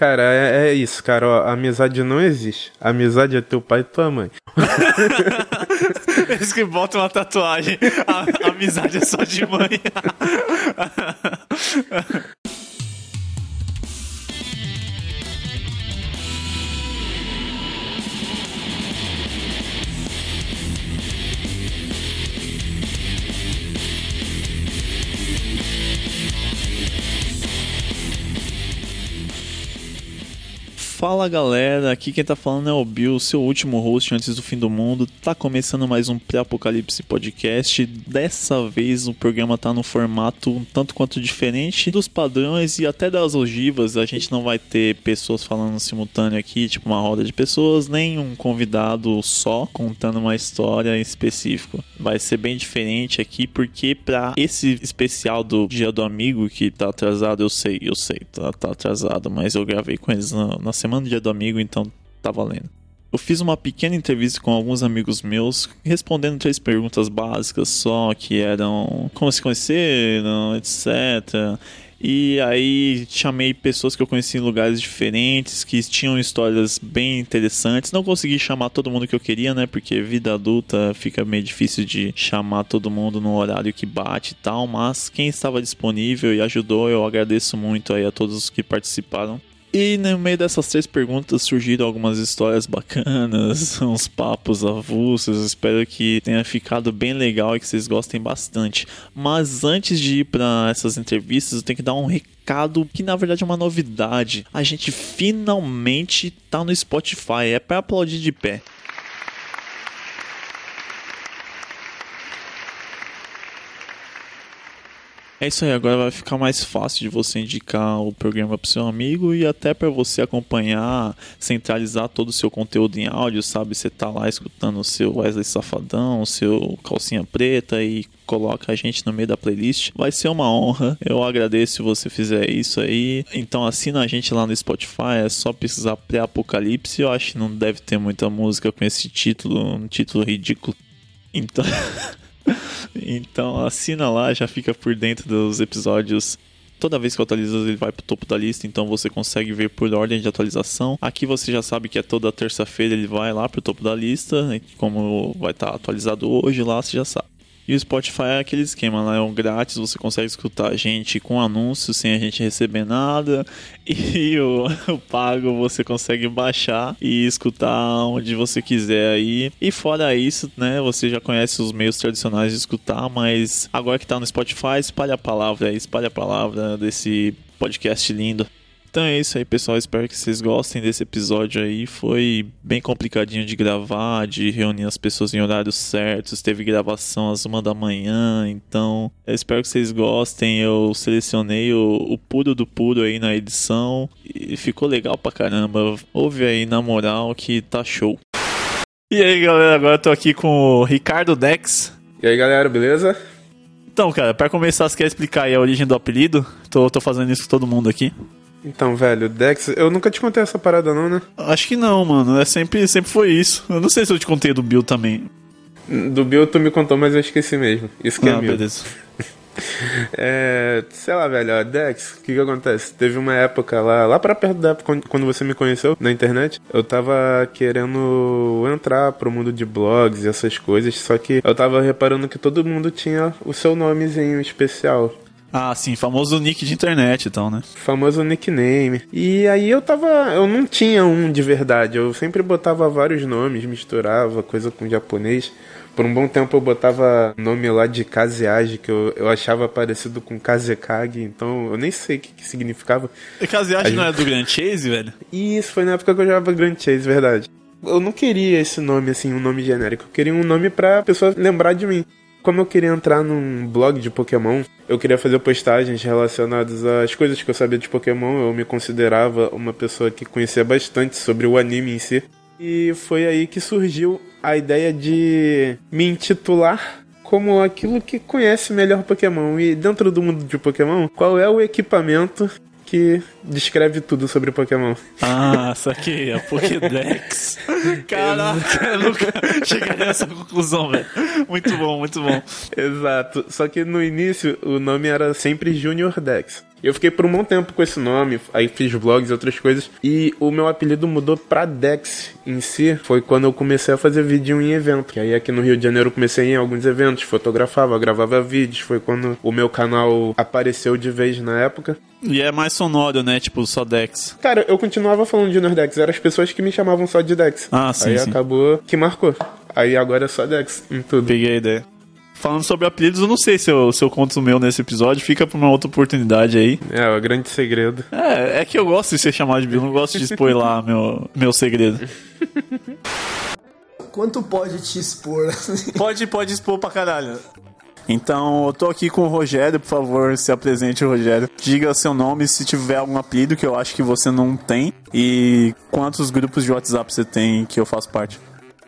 Cara, é, é isso, cara. Ó, amizade não existe. Amizade é teu pai e tua mãe. Eles que botam uma tatuagem. A, a amizade é só de mãe. Fala galera, aqui quem tá falando é o Bill, seu último host antes do fim do mundo. Tá começando mais um Pré-Apocalipse Podcast. Dessa vez o programa tá no formato um tanto quanto diferente dos padrões e até das ogivas. A gente não vai ter pessoas falando simultâneo aqui, tipo uma roda de pessoas, nem um convidado só contando uma história em específico. Vai ser bem diferente aqui porque para esse especial do Dia do Amigo que tá atrasado, eu sei, eu sei, tá, tá atrasado, mas eu gravei com eles na, na semana semana do dia do amigo, então tá valendo. Eu fiz uma pequena entrevista com alguns amigos meus, respondendo três perguntas básicas só, que eram como se conheceram, etc. E aí chamei pessoas que eu conheci em lugares diferentes, que tinham histórias bem interessantes. Não consegui chamar todo mundo que eu queria, né? Porque vida adulta fica meio difícil de chamar todo mundo no horário que bate e tal. Mas quem estava disponível e ajudou, eu agradeço muito aí a todos os que participaram. E no meio dessas três perguntas surgiram algumas histórias bacanas, uns papos avulsos. Espero que tenha ficado bem legal e que vocês gostem bastante. Mas antes de ir para essas entrevistas, eu tenho que dar um recado que na verdade é uma novidade. A gente finalmente tá no Spotify, é para aplaudir de pé. É isso aí, agora vai ficar mais fácil de você indicar o programa para seu amigo e até para você acompanhar, centralizar todo o seu conteúdo em áudio, sabe? Você tá lá escutando o seu Wesley Safadão, o seu Calcinha Preta e coloca a gente no meio da playlist. Vai ser uma honra. Eu agradeço se você fizer isso aí. Então assina a gente lá no Spotify, é só precisar pré-apocalipse. Eu acho que não deve ter muita música com esse título, um título ridículo. Então então assina lá, já fica por dentro dos episódios toda vez que atualiza ele vai pro topo da lista, então você consegue ver por ordem de atualização. Aqui você já sabe que é toda terça-feira ele vai lá pro topo da lista, como vai estar tá atualizado hoje lá, você já sabe. E o Spotify é aquele esquema, lá é um grátis, você consegue escutar a gente com anúncios sem a gente receber nada. E o, o, pago você consegue baixar e escutar onde você quiser aí. E fora isso, né, você já conhece os meios tradicionais de escutar, mas agora que tá no Spotify, espalha a palavra, espalha a palavra desse podcast lindo. Então é isso aí, pessoal. Espero que vocês gostem desse episódio aí. Foi bem complicadinho de gravar, de reunir as pessoas em horários certos. Teve gravação às uma da manhã. Então, eu espero que vocês gostem. Eu selecionei o, o puro do puro aí na edição. E ficou legal pra caramba. Ouve aí na moral que tá show. E aí, galera, agora eu tô aqui com o Ricardo Dex. E aí, galera, beleza? Então, cara, para começar, você quer explicar aí a origem do apelido? Tô, tô fazendo isso com todo mundo aqui. Então, velho, Dex, eu nunca te contei essa parada não, né? Acho que não, mano. É sempre, sempre foi isso. Eu não sei se eu te contei do Bill também. Do Bill tu me contou, mas eu esqueci mesmo. Isso que é ah, é meu. beleza. é, sei lá, velho, ó, Dex, o que que acontece? Teve uma época lá, lá pra perto da época quando você me conheceu na internet, eu tava querendo entrar pro mundo de blogs e essas coisas, só que eu tava reparando que todo mundo tinha o seu nomezinho especial. Ah, sim, famoso nick de internet então, né? Famoso nickname. E aí eu tava. Eu não tinha um de verdade. Eu sempre botava vários nomes, misturava coisa com japonês. Por um bom tempo eu botava nome lá de Kazeage, que eu, eu achava parecido com Kazekage, então eu nem sei o que, que significava. E Kazeage não é do Grand Chase, velho? Isso, foi na época que eu jogava Grand Chase, verdade. Eu não queria esse nome, assim, um nome genérico. Eu queria um nome pra pessoa lembrar de mim. Como eu queria entrar num blog de Pokémon, eu queria fazer postagens relacionadas às coisas que eu sabia de Pokémon. Eu me considerava uma pessoa que conhecia bastante sobre o anime em si. E foi aí que surgiu a ideia de me intitular como aquilo que conhece melhor Pokémon. E dentro do mundo de Pokémon, qual é o equipamento que descreve tudo sobre Pokémon. Ah, saquei, a Pokédex. Caraca, eu nunca chegaria nessa conclusão, velho. Muito bom, muito bom. Exato. Só que no início o nome era sempre Junior Dex. Eu fiquei por um bom tempo com esse nome, aí fiz vlogs e outras coisas. E o meu apelido mudou pra Dex em si. Foi quando eu comecei a fazer vídeo em evento. Que aí aqui no Rio de Janeiro eu comecei em alguns eventos, fotografava, gravava vídeos. Foi quando o meu canal apareceu de vez na época. E é mais sonoro, né? Tipo, só Dex. Cara, eu continuava falando de Nordex, eram as pessoas que me chamavam só de Dex. Ah, sim, Aí sim. acabou que marcou. Aí agora é só Dex em tudo. Peguei a ideia. Falando sobre apelidos, eu não sei se eu, se eu conto o meu nesse episódio, fica pra uma outra oportunidade aí. É, o grande segredo. É, é que eu gosto de ser chamado de Bill, não gosto de expor lá meu, meu segredo. Quanto pode te expor? Pode, pode expor pra caralho. Então, eu tô aqui com o Rogério, por favor, se apresente, Rogério. Diga seu nome se tiver algum apelido que eu acho que você não tem e quantos grupos de WhatsApp você tem que eu faço parte.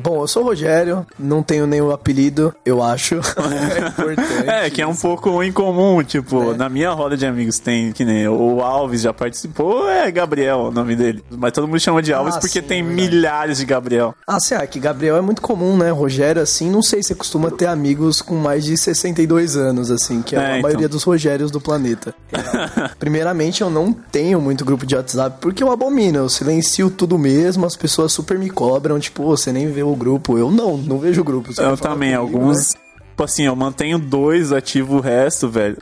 Bom, eu sou o Rogério, não tenho nenhum apelido, eu acho. é. É, que é um pouco incomum, tipo, É. na minha roda de amigos tem, que nem o Alves já participou, é Gabriel o nome dele. Mas todo mundo chama de Alves Ah, porque sim, tem é verdade. milhares de Gabriel. Ah, sei lá, que Gabriel é muito comum, né? Rogério, assim, não sei se costuma ter amigos com mais de 62 anos, assim, que é, É, a então. maioria dos Rogérios do planeta. Primeiramente, eu não tenho muito grupo de WhatsApp porque eu abomino, eu silencio tudo mesmo, as pessoas super me cobram, tipo, "Ô, você nem vê o grupo. Eu não, não vejo o grupo. Você Eu também, comigo, alguns. né? Tipo assim, eu mantenho dois, ativo o resto, velho.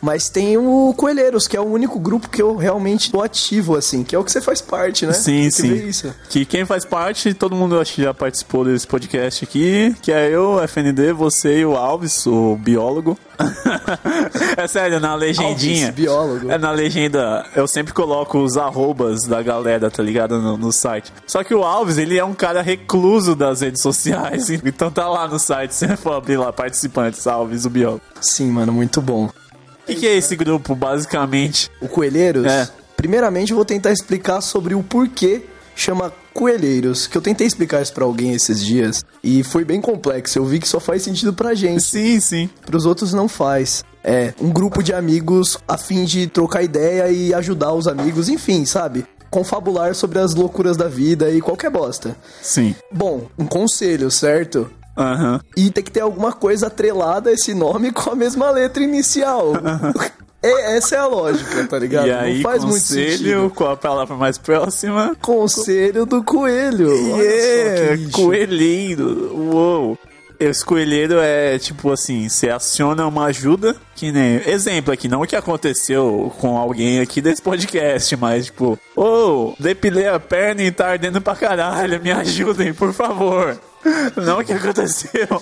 Mas tem o Coelheiros, que é o único grupo que eu realmente tô ativo, assim, que é o que você faz parte, né? Sim, que sim. Que quem faz parte, todo mundo acho que já participou desse podcast aqui, que é eu, FND, você e o Alves, o biólogo. é sério, na legendinha. Alves, biólogo. É na legenda, eu sempre coloco os arrobas da galera, tá ligado? No, no site. Só que o Alves, ele é um cara recluso das redes sociais. Então tá lá no site, você for abrir lá, participantes, Alves, o biólogo. Sim, mano, muito bom. O que, que é esse grupo, basicamente? O Coelheiros, É. primeiramente eu vou tentar explicar sobre o porquê chama Coelheiros, que eu tentei explicar isso pra alguém esses dias e foi bem complexo. Eu vi que só faz sentido pra gente, Sim, sim. pros outros não faz. É, um grupo de amigos a fim de trocar ideia e ajudar os amigos, enfim, sabe? Confabular sobre as loucuras da vida e qualquer bosta. Sim. Bom, um conselho, certo? Aham. E tem que ter alguma coisa atrelada a esse nome com a mesma letra inicial. É, essa é a lógica, tá ligado? E aí, Não faz muito conselho, sentido. qual a palavra mais próxima? Conselho do coelho. Olha só Yeah, lixo. coelheiro. Uou. Esse coelheiro é tipo assim, você aciona uma ajuda, que nem. Exemplo aqui, não o que aconteceu com alguém aqui desse podcast, mas tipo, ô, depilei a perna e tá ardendo pra caralho, me ajudem, por favor. Não o que aconteceu.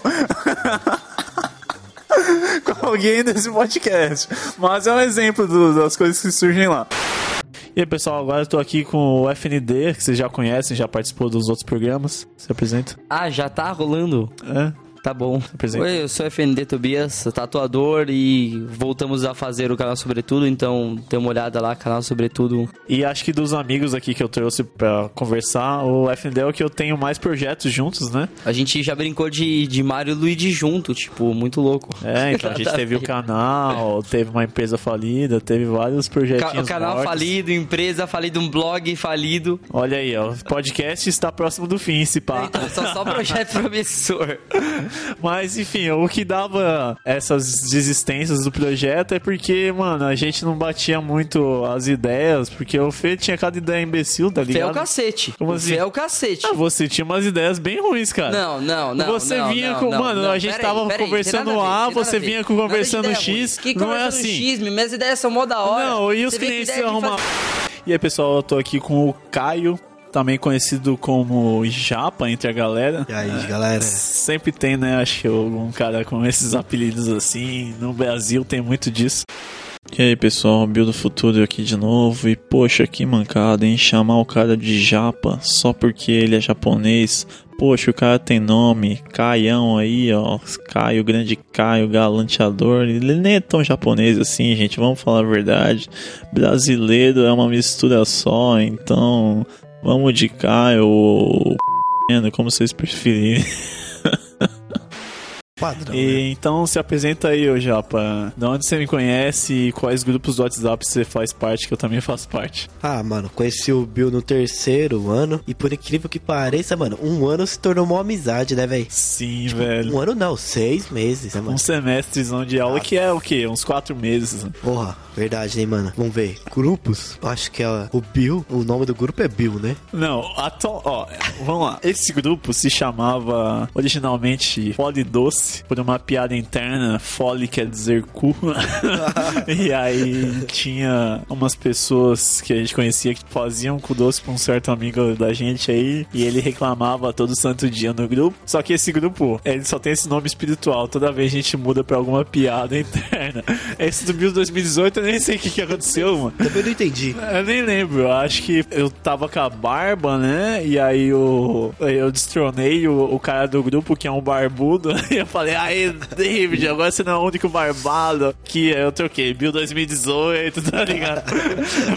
com alguém desse podcast. Mas é um exemplo do- das coisas que surgem lá. E aí, pessoal, agora eu tô aqui com o FND, que vocês já conhecem, já participou dos outros programas. Se apresenta. Ah, já tá rolando? É? Tá bom. apresenta. Oi, eu sou FND Tobias, tatuador e voltamos a fazer o canal Sobretudo, então dê uma olhada lá, canal Sobretudo. E acho que dos amigos aqui que eu trouxe pra conversar, o FND é o que eu tenho mais projetos juntos, né? A gente já brincou de, de Mario e Luigi junto, tipo, muito louco. É, então a gente teve o canal, teve uma empresa falida, teve vários Ca- projetinhos o canal mortos. falido, empresa falida, um blog falido. Olha aí, ó, o podcast está próximo do fim, se pá. Então, só, só projeto promissor. Mas enfim, o que dava essas desistências do projeto é porque, mano, a gente não batia muito as ideias, porque o Fê tinha cada ideia imbecil, tá Fé é o ligado? cacete. Como assim? Fé é o cacete. Ah, você tinha umas ideias bem ruins, cara. Não, não, não. Você não, vinha não, com. não, mano, a gente Pera aí, tava pera aí, conversando nada A, ver, você vinha com conversando X. Que não é assim. X, minhas ideias são mó da hora. Não, e os clientes arrumar. fazer- E aí, pessoal, eu tô aqui com o Caio, também conhecido como Japa entre a galera. E aí, galera? Sempre tem, né? Acho que algum cara com esses apelidos assim. No Brasil tem muito disso. E aí, pessoal, Bill do Futuro aqui de novo. E poxa, que mancada, hein? Chamar o cara de Japa só porque ele é japonês. Poxa, o cara tem nome, Caião aí, ó. Caio, grande Caio, galanteador. Ele nem é tão japonês assim, gente. Vamos falar a verdade. Brasileiro é uma mistura só, então. Vamos de Caio ou. Como vocês preferirem. Padrão. né? E, então se apresenta aí, ô Japa. De onde você me conhece e quais grupos do WhatsApp você faz parte, que eu também faço parte. Ah, mano, conheci o Bill no terceiro ano. E por incrível que pareça, mano, um ano se tornou uma amizade, né, velho? Sim, velho. Um ano não, seis meses, né, mano? Um semestrezão de aula que é o quê? Uns quatro meses. Porra, verdade, né, mano? Vamos ver. Grupos? Acho que é o Bill. O nome do grupo é Bill, né? Não, atual, ó, vamos lá. Esse grupo se chamava originalmente Fole Doce, por uma piada interna. Fole quer dizer cu. e aí tinha umas pessoas que a gente conhecia que faziam cu doce pra um certo amigo da gente aí. E ele reclamava todo santo dia no grupo. Só que esse grupo, ele só tem esse nome espiritual. Toda vez a gente muda pra alguma piada interna. Esse do Bill 2018 eu nem sei o que, que aconteceu, mano. Também não entendi. Eu nem lembro, eu acho que eu tava com a barba, né? E aí eu, eu destronei o, o cara do grupo, que é um barbudo. E eu falei, aí, David, agora você não é o único barbado. Que eu troquei, Bill 2018, tá ligado?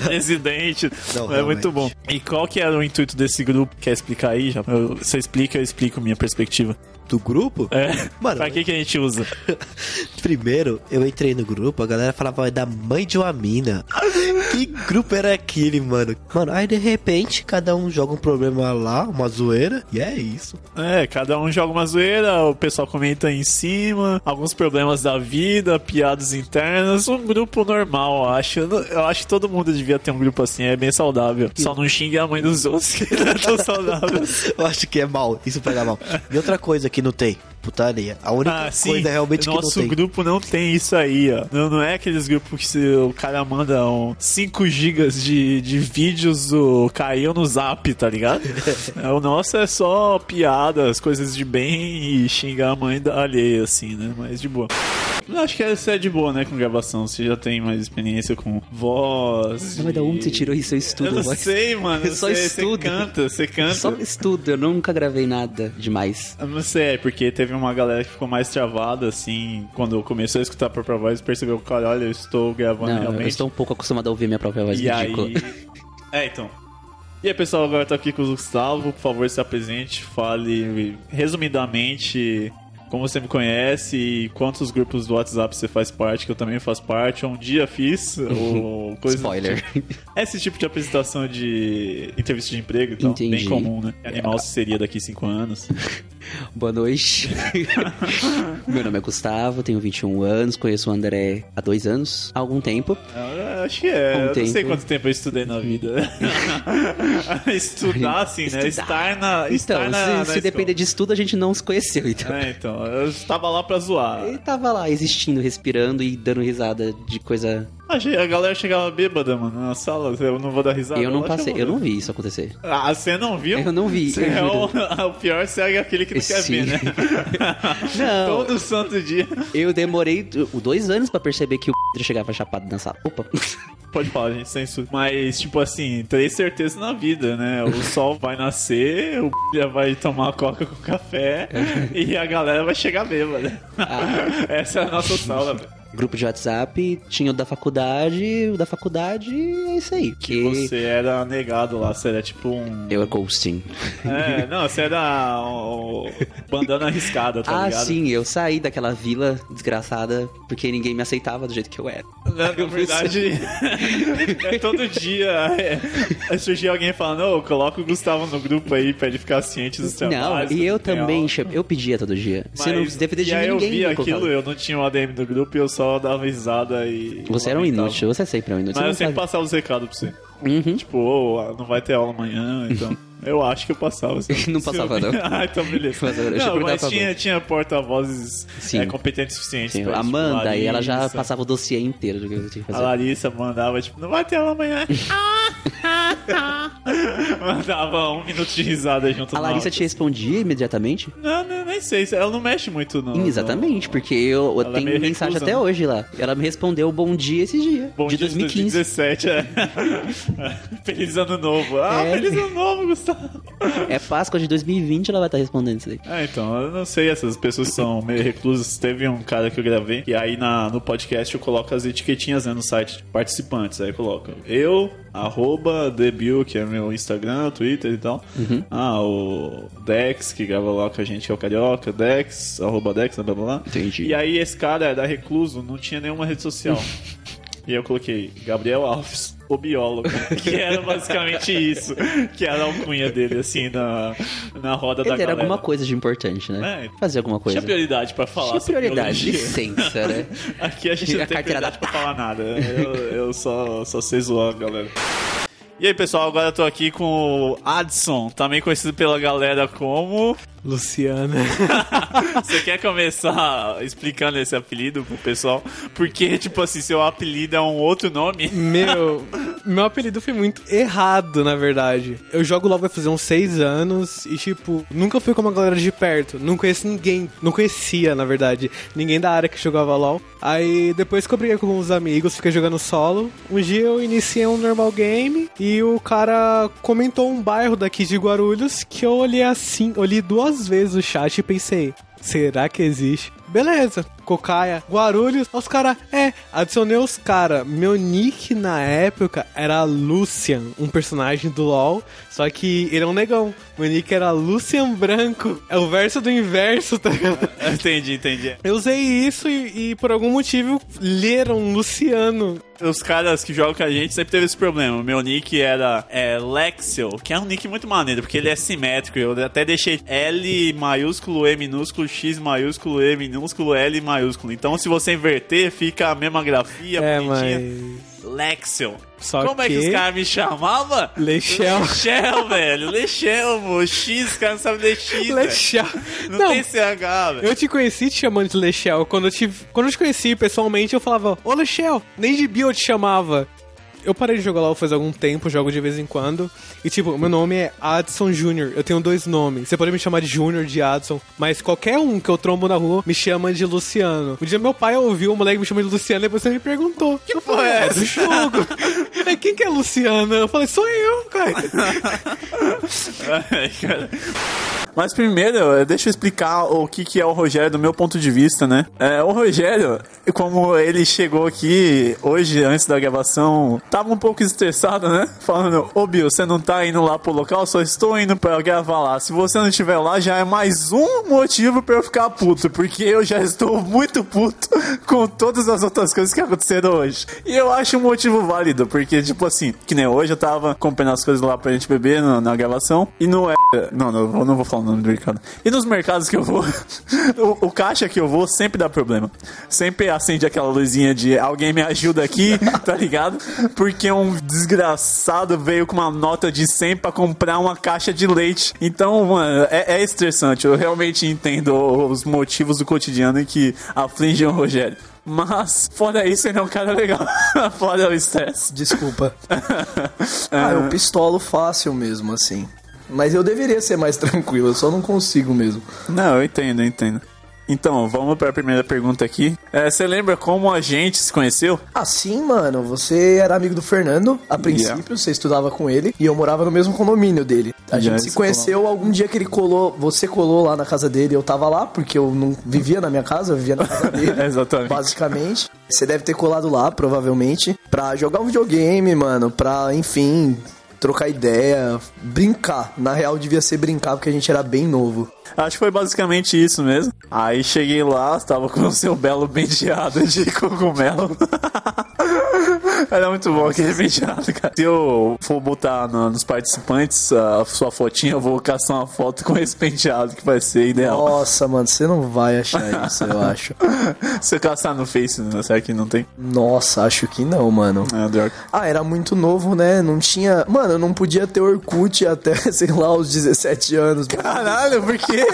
Presidente. Não, é muito bom. realmente. E qual que era o intuito desse grupo? Quer explicar aí? Já? Eu- você explica, eu explico minha perspectiva. Do grupo? É. Mano, pra que, que a gente usa? Primeiro, eu entrei no grupo, a galera falava da mãe de uma mina. Que grupo era aquele, mano? Mano, aí de repente, cada um joga um problema lá, uma zoeira, e é isso. É, cada um joga uma zoeira, o pessoal comenta em cima, alguns problemas da vida, piadas internas, um grupo normal, eu acho. Eu acho que todo mundo devia ter um grupo assim, é bem saudável. Só não xingue a mãe dos outros, que não é tão saudável. Eu acho que é mal, isso pega mal. E outra coisa que não tem, putaria. A única Ah, sim, coisa realmente que não nosso grupo não tem isso aí, ó. Não, não é aqueles grupos que se o cara manda um 5 gigas de, de vídeos do caiu no zap, tá ligado? É, o nosso é só piadas, coisas de bem e xingar a mãe da alheia, assim, né? Mas de boa. Eu acho que essa é de boa, né, com gravação. Você já tem mais experiência com voz. Mas da onde você tirou isso? Eu estudo. Eu não voz. sei, mano. Eu só Você- estudo. Você canta, você canta. Só estudo, eu nunca gravei nada demais. Eu não sei, é porque teve uma galera que ficou mais travada, assim, quando começou a escutar a própria voz e percebeu, cara, olha, eu estou gravando Não, realmente. eu estou um pouco acostumado a ouvir minha própria voz E ridícula. aí... É, então. E aí, pessoal, agora tá aqui com o Gustavo. Por favor, se apresente, fale resumidamente como você me conhece e quantos grupos do WhatsApp você faz parte, que eu também faço parte. Um dia fiz, ou coisa Spoiler. tipo. Esse tipo de apresentação de entrevista de emprego e tal, Entendi. bem comum, né? Animal seria daqui cinco anos. Boa noite. Meu nome é Gustavo, tenho 21 anos, conheço o André há dois anos, há algum tempo. Eu acho que é. Um eu não sei tempo. quanto tempo eu estudei na vida. Estudar, assim, né? Estar na. Estar Então, na, se, se depender de estudo, a gente não se conheceu, então. É, então. Eu estava lá pra zoar. Ele tava lá existindo, respirando e dando risada de coisa. A galera chegava bêbada, mano, na sala. Eu não vou dar risada. eu não passei, eu não vi isso acontecer. Ah, você não viu? Eu não vi, Você é o, o pior cego é aquele que não quer ver, né? Não. Todo santo dia. Eu demorei dois anos pra perceber que o chegava chapado na sala. Opa. Pode falar, gente, censura. Mas, tipo assim, três certezas na vida, né? O sol vai nascer, o já vai tomar coca com café e a galera vai chegar bêbada. Ah. Essa é a nossa sala, velho. Grupo de WhatsApp, tinha o da faculdade, o da faculdade é isso aí. Que você era negado lá, você era tipo um. Eu era ghosting. É, não, você era o bandana arriscada, tá ah, ligado? sim, eu saí daquela vila desgraçada porque ninguém me aceitava do jeito que eu era. Na, na verdade, é todo dia é, surgir alguém falando, ô, coloca o Gustavo no grupo aí pra ele ficar ciente dos Não, trabalhos. e eu do real." também, eu pedia todo dia. Você não Mas- depender de e aí eu ninguém. vi aquilo, eu não tinha o ADM do grupo e eu só dava risada e. Você era um inútil, você sempre é um inútil. Mas eu sempre passava os recados pra você. Uhum. Tipo, ô, não vai ter aula amanhã, então. Eu acho que eu passava. Não passava, não. ah, então beleza. Mas eu- não, mas tinha, tinha porta-vozes é, competentes suficientes. Sim, pra a isso, tipo, Amanda, e ela já passava o dossiê inteiro do que eu tinha que A fazer. Larissa mandava, tipo, não vai ter aula amanhã. mandava um minuto de risada junto A no Larissa te respondia imediatamente? Não, não, nem sei. Ela não mexe muito no. Exatamente, porque eu, eu Ela é tenho meio mensagem até né? hoje lá. Ela me respondeu bom dia esse dia, Bom de dia 2015. 2017, é. feliz ano novo. Ah, É. feliz ano novo, Gustavo. É Páscoa de 2020, ela vai estar respondendo isso aí. É, então, eu não sei, essas pessoas são meio reclusas. Teve um cara que eu gravei, e aí na, no podcast eu coloco as etiquetinhas né, no site de participantes. Aí coloca eu, arroba Debil, que é meu Instagram, Twitter e tal. Ah, o Dex, que grava lá com a gente, que é o Carioca, Dex, arroba Dex, blá blá blá. Entendi. E aí esse cara era recluso, não tinha nenhuma rede social. E eu coloquei Gabriel Alves, o biólogo, que era basicamente isso, que era a alcunha dele, assim, na, na roda da Ele era galera. alguma coisa de importante, né? É. Fazer alguma coisa. Tinha prioridade pra falar Tinha prioridade, licença, né? Aqui a gente não A tem carteira prioridade da- pra falar nada. Eu, eu só, só sei zoar, galera. E aí, pessoal, agora eu tô aqui com o Adson, também conhecido pela galera como... Luciana. Você quer começar explicando esse apelido pro pessoal? Porque, tipo assim, seu apelido é um outro nome. Meu, meu apelido foi muito errado, na verdade. Eu jogo LOL vai fazer uns seis anos e, tipo, nunca fui com uma galera de perto. Não conheço ninguém. Não conhecia, na verdade, ninguém da área que jogava LOL. Aí, depois que eu briguei com os amigos, fiquei jogando solo. Um dia eu iniciei um normal game e o cara comentou um bairro daqui de Guarulhos que eu olhei assim, olhei duas vezes o chat e pensei, será que existe? Beleza, Cocaia, Guarulhos, os caras, é, adicionei os caras. Meu nick na época era Lucian, um personagem do LoL, só que ele é um negão. Meu nick era Lucian Branco, é o verso do inverso, tá ligado? entendi, entendi. Eu usei isso e, e por algum motivo leram Luciano. Os caras que jogam com a gente sempre teve esse problema. O meu nick era é, Lexel, que é um nick muito maneiro, porque ele é simétrico. Eu até deixei L maiúsculo, E minúsculo, X maiúsculo, E minúsculo, L maiúsculo. Então, se você inverter, fica a mesma grafia, É, bonitinha. mas. Lexel. Só Como é que que- os caras me chamavam? Lechel. Lechel, velho. Lechel, mo. X, os caras não sabem ler X. Lechel. Não, Não, tem CH, velho. Eu te conheci te chamando de Lechel. Quando eu te, quando eu te conheci pessoalmente, eu falava, ô Lechel, nem de bio eu te chamava. Eu parei de jogar LOL faz algum tempo, jogo de vez em quando. E tipo, meu nome é Adson Jr. Eu tenho dois nomes. Você pode me chamar de Júnior, de Adson, mas qualquer um que eu trombo na rua me chama de Luciano. Um dia meu pai ouviu o moleque me chamando de Luciano e depois você me perguntou. Que eu falei, é do jogo. é, quem que é Luciano? Eu falei, sou eu, cara. Ai, cara. Mas primeiro, deixa eu explicar o que, que é o Rogério do meu ponto de vista, né? É, o Rogério, como ele chegou aqui hoje, antes da gravação, tava um pouco estressado, né? Falando, ô Bill, você não tá indo lá pro local, só estou indo pra gravar lá. Se você não estiver lá, já é mais um motivo pra eu ficar puto, porque eu já estou muito puto com todas as outras coisas que aconteceram hoje. E eu acho um motivo válido, porque, tipo assim, que nem hoje eu tava comprando as coisas lá pra gente beber na, na gravação, e não é. Não, não, vou- não vou falar o nome do mercado. E nos mercados que eu vou, o, o caixa que eu vou sempre dá problema. Sempre acende aquela luzinha de alguém me ajuda aqui, tá ligado? Porque um desgraçado veio com uma nota de 100 pra comprar uma caixa de leite. Então, mano, é, é estressante. Eu realmente entendo os motivos do cotidiano que afligem o Rogério. Mas, fora isso, ele é um cara legal. fora o estresse. Desculpa. ah, eu pistolo fácil mesmo, assim. Mas eu deveria ser mais tranquilo, eu só não consigo mesmo. Não, eu entendo, eu entendo. Então, vamos para a primeira pergunta aqui. É, Você lembra como a gente se conheceu? Assim, mano, você era amigo do Fernando, a princípio, Yeah. você estudava com ele, e eu morava no mesmo condomínio dele. A Yeah, gente se conheceu algum dia que ele colou, você colou lá na casa dele, eu tava lá, porque eu não vivia na minha casa, eu vivia na casa dele. Exatamente. Basicamente. Você deve ter colado lá, provavelmente, pra jogar um videogame, mano, pra, enfim, trocar ideia, brincar. Na real, devia ser brincar, porque a gente era bem novo. Acho que foi basicamente isso mesmo. Aí cheguei lá, tava com o seu belo penteado de cogumelo. Era muito bom aquele penteado, cara. Se eu for botar no- nos participantes a sua fotinha, eu vou caçar uma foto com esse penteado que vai ser ideal. Nossa, mano, você não vai achar isso, eu acho. Se eu caçar no Face, né? será que não tem? Nossa, acho que não, mano. Ah, droga. Ah, era muito novo, né? Não tinha. Mano, eu não podia ter Orkut até, sei lá, os 17 anos. Caralho, por quê?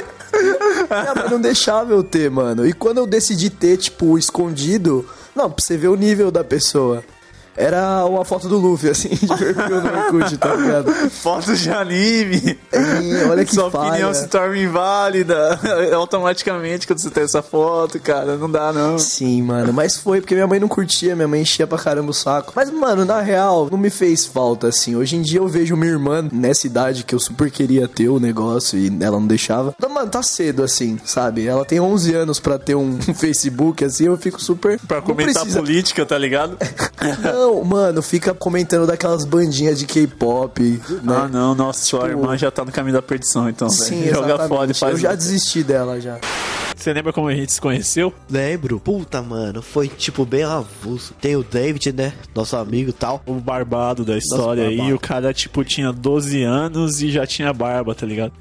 Minha mãe não deixava eu ter, mano. E quando eu decidi ter, tipo, escondido. Não, pra você ver o nível da pessoa. Era uma foto do Luffy, assim, de perfil no Orkut, tá ligado? Fotos de anime. É, olha que Sua falha. opinião se torna inválida automaticamente quando você tem essa foto, cara. Não dá, não. Sim, mano, mas foi porque minha mãe não curtia, minha mãe enchia pra caramba o saco. Mas, mano, na real, não me fez falta, assim. Hoje em dia eu vejo minha irmã nessa idade que eu super queria ter o negócio e ela não deixava. Então, mano, tá cedo, assim, sabe? Ela tem 11 anos pra ter um Facebook, assim, eu fico super. Pra comentar precisa- política, tá ligado? Não, mano, fica comentando daquelas bandinhas de K-pop, né? Ah, não, nossa, sua irmã já tá no caminho da perdição, então, Sim. Joga fora e faz. Eu já desisti dela, já. Você lembra como a gente se conheceu? Lembro. Puta, mano, foi tipo bem avulso. Tem o David, né? Nosso amigo e tal. O barbado da história aí, barbado. o cara, tipo, tinha 12 anos e já tinha barba, tá ligado?